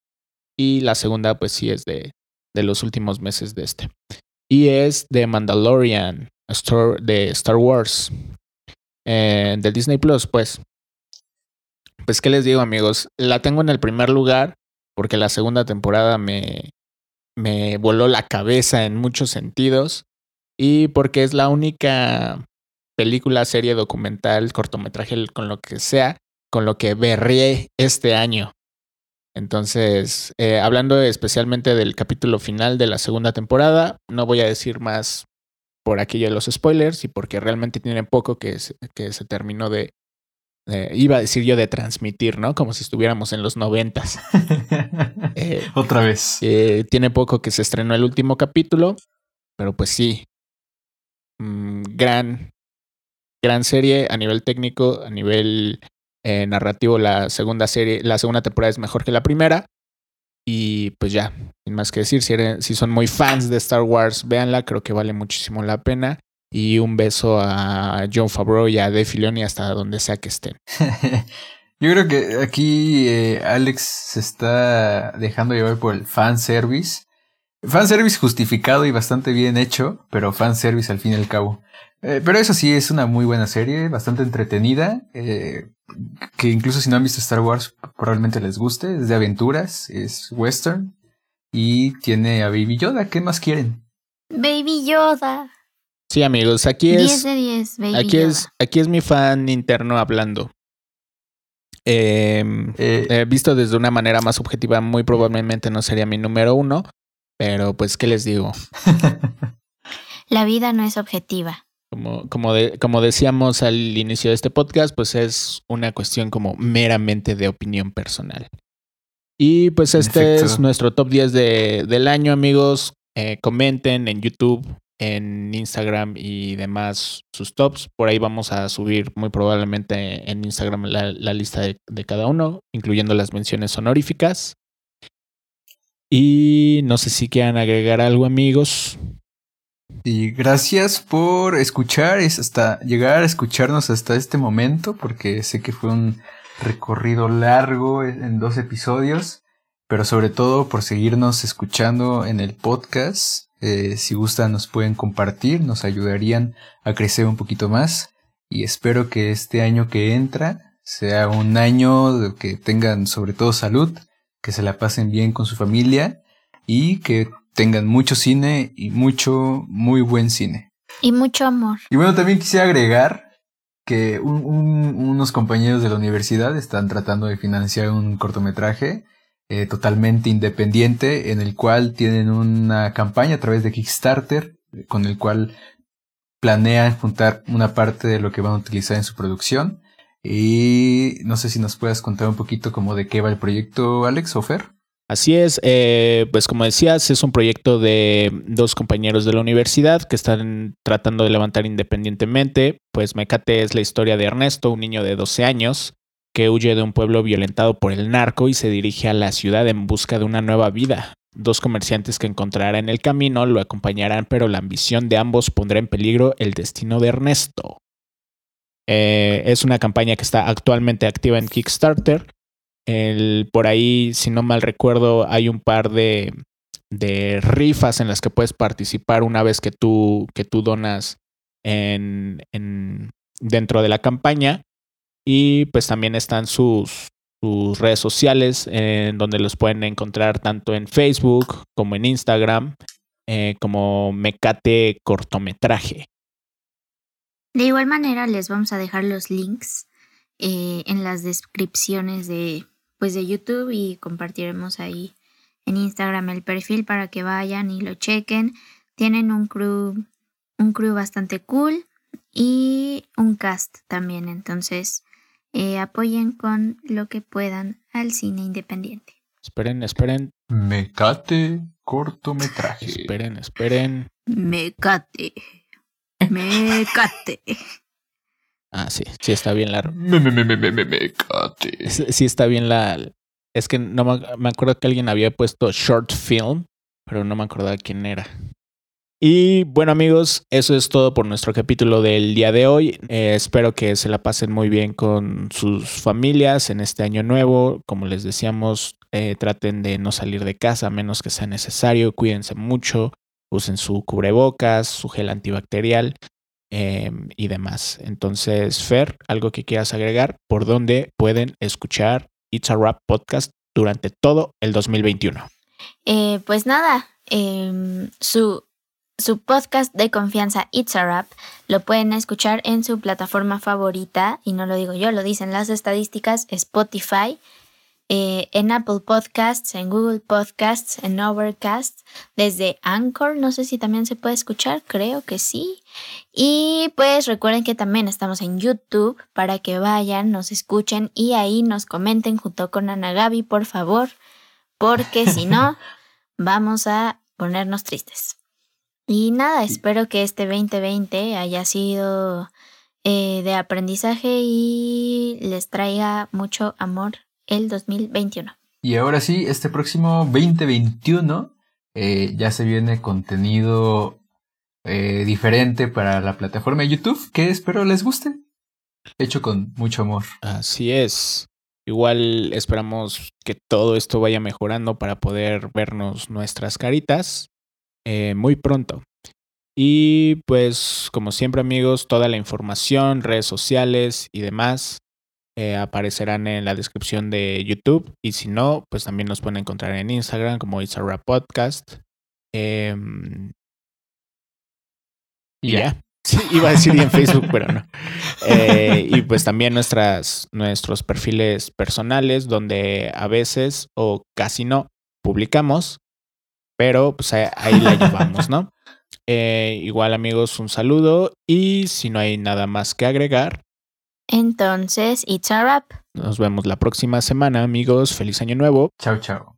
Y la segunda, pues sí, es de, de los últimos meses de este. Y es de Mandalorian, de Star Wars eh, del Disney Plus, pues. Pues, ¿qué les digo, amigos? La tengo en el primer lugar porque la segunda temporada me, me voló la cabeza en muchos sentidos y porque es la única película, serie, documental, cortometraje, con lo que sea, con lo que berré este año. Entonces, eh, hablando especialmente del capítulo final de la segunda temporada, no voy a decir más por aquello de los spoilers y porque realmente tiene poco que se, que se terminó de, de- iba a decir yo de transmitir, ¿no? Como si estuviéramos en los noventas. Eh, Otra vez. eh, tiene poco que se estrenó el último capítulo, pero pues sí, Mm, gran, gran serie a nivel técnico, a nivel eh, narrativo. La segunda serie, la segunda temporada es mejor que la primera. Y pues ya, sin más que decir, si, son muy fans de Star Wars, véanla, creo que vale muchísimo la pena. Y un beso a John Favreau y a Dave Filoni hasta donde sea que estén. Yo creo que aquí eh, Alex se está dejando llevar por el fanservice. Fanservice justificado y bastante bien hecho, pero fanservice al fin y al cabo. Eh, pero eso sí, es una muy buena serie, bastante entretenida, eh, que incluso si no han visto Star Wars probablemente les guste, es de aventuras, es western y tiene a Baby Yoda, ¿qué más quieren? Baby Yoda. Sí, amigos, aquí 10 es. de 10, Baby Aquí Yoda. es, aquí es mi fan interno hablando. Em, Eh, eh, visto desde una manera más objetiva, muy probablemente no sería mi número uno. Pero pues, ¿qué les digo? La vida no es objetiva. Como, como, de- como decíamos al inicio de este podcast, pues es una cuestión como meramente de opinión personal. Y pues este es nuestro top 10 de, del año, amigos. Eh, comenten en YouTube, en Instagram y demás sus tops. Por ahí vamos a subir muy probablemente en Instagram la, la lista de, de cada uno, incluyendo las menciones honoríficas. Y no sé si quieran agregar algo, amigos. Y gracias por escuchar, es hasta llegar a escucharnos hasta este momento, porque sé que fue un recorrido largo en dos episodios, pero sobre todo por seguirnos escuchando en el podcast. Eh, si gustan nos pueden compartir, nos ayudarían a crecer un poquito más y espero que este año que entra sea un año que tengan sobre todo salud, que se la pasen bien con su familia y que tengan mucho cine y mucho, muy buen cine. Y mucho amor. Y bueno, también quisiera agregar que un- un- unos compañeros de la universidad están tratando de financiar un cortometraje eh, totalmente independiente en el cual tienen una campaña a través de Kickstarter con el cual planean juntar una parte de lo que van a utilizar en su producción. Y no sé si nos puedas contar un poquito como de qué va el proyecto, Alex o Fer. Así es, eh, pues como decías, es un proyecto de dos compañeros de la universidad que están tratando de levantar independientemente. Pues Mecate es la historia de Ernesto, un niño de 12 años que huye de un pueblo violentado por el narco y se dirige a la ciudad en busca de una nueva vida. Dos comerciantes que encontrará en el camino lo acompañarán, pero la ambición de ambos pondrá en peligro el destino de Ernesto. Eh, es una campaña que está actualmente activa en Kickstarter. Por ahí, si no mal recuerdo, hay un par de, rifas en las que puedes participar una vez que tú, donas en, en- dentro de la campaña. Y pues también están sus, sus redes sociales, en donde los pueden encontrar tanto en Facebook como en Instagram, eh, como Mecate Cortometraje. De igual manera, les vamos a dejar los links eh, en las descripciones de, pues, de YouTube y compartiremos ahí en Instagram el perfil para que vayan y lo chequen. Tienen un crew, un crew bastante cool y un cast también. Entonces, eh, apoyen con lo que puedan al cine independiente. Esperen, esperen, Mecate cortometraje. esperen, esperen. Mecate. Mecate. Ah, sí, sí está bien la. Me, me, me, me, me, me, mecate. Sí sí está bien la. Es que no me, me acuerdo que alguien había puesto short film, pero no me acordaba quién era. Y bueno amigos, eso es todo por nuestro capítulo del día de hoy. Eh, espero que se la pasen muy bien con sus familias en este año nuevo. Como les decíamos, eh, traten de no salir de casa a menos que sea necesario. Cuídense mucho, usen su cubrebocas, su gel antibacterial eh, y demás. Entonces, Fer, algo que quieras agregar, por dónde pueden escuchar It's a Rap Podcast durante todo el 2021. Eh, pues nada, em, su, su podcast de confianza It's a Rap lo pueden escuchar en su plataforma favorita, y no lo digo yo, lo dicen las estadísticas, Spotify, eh, en Apple Podcasts, en Google Podcasts, en Overcast, desde Anchor, no sé si también se puede escuchar, creo que sí. Y pues recuerden que también estamos en YouTube para que vayan, nos escuchen y ahí nos comenten junto con Ana Gaby, por favor, porque si no, vamos a ponernos tristes. Y nada, espero que este 2020 haya sido eh, de aprendizaje y les traiga mucho amor el 2021. Y ahora sí, este próximo 2021 eh, ya se viene contenido eh, diferente para la plataforma de YouTube que espero les guste. Hecho con mucho amor. Así es. Igual esperamos que todo esto vaya mejorando para poder vernos nuestras caritas eh, muy pronto. Y pues como siempre amigos, toda la información, redes sociales y demás eh, aparecerán en la descripción de YouTube. Y si no, pues también nos pueden encontrar en Instagram como It's a Rap Podcast. Em, y ya. Sí, iba a decir y en Facebook, pero no. Eh, y pues también nuestras, nuestros perfiles personales, donde a veces o casi no publicamos, pero pues ahí, ahí la llevamos, ¿no? Eh, igual amigos, un saludo y si no hay nada más que agregar, Entonces, it's a wrap. nos vemos la próxima semana amigos. Feliz año nuevo. Chao, chao.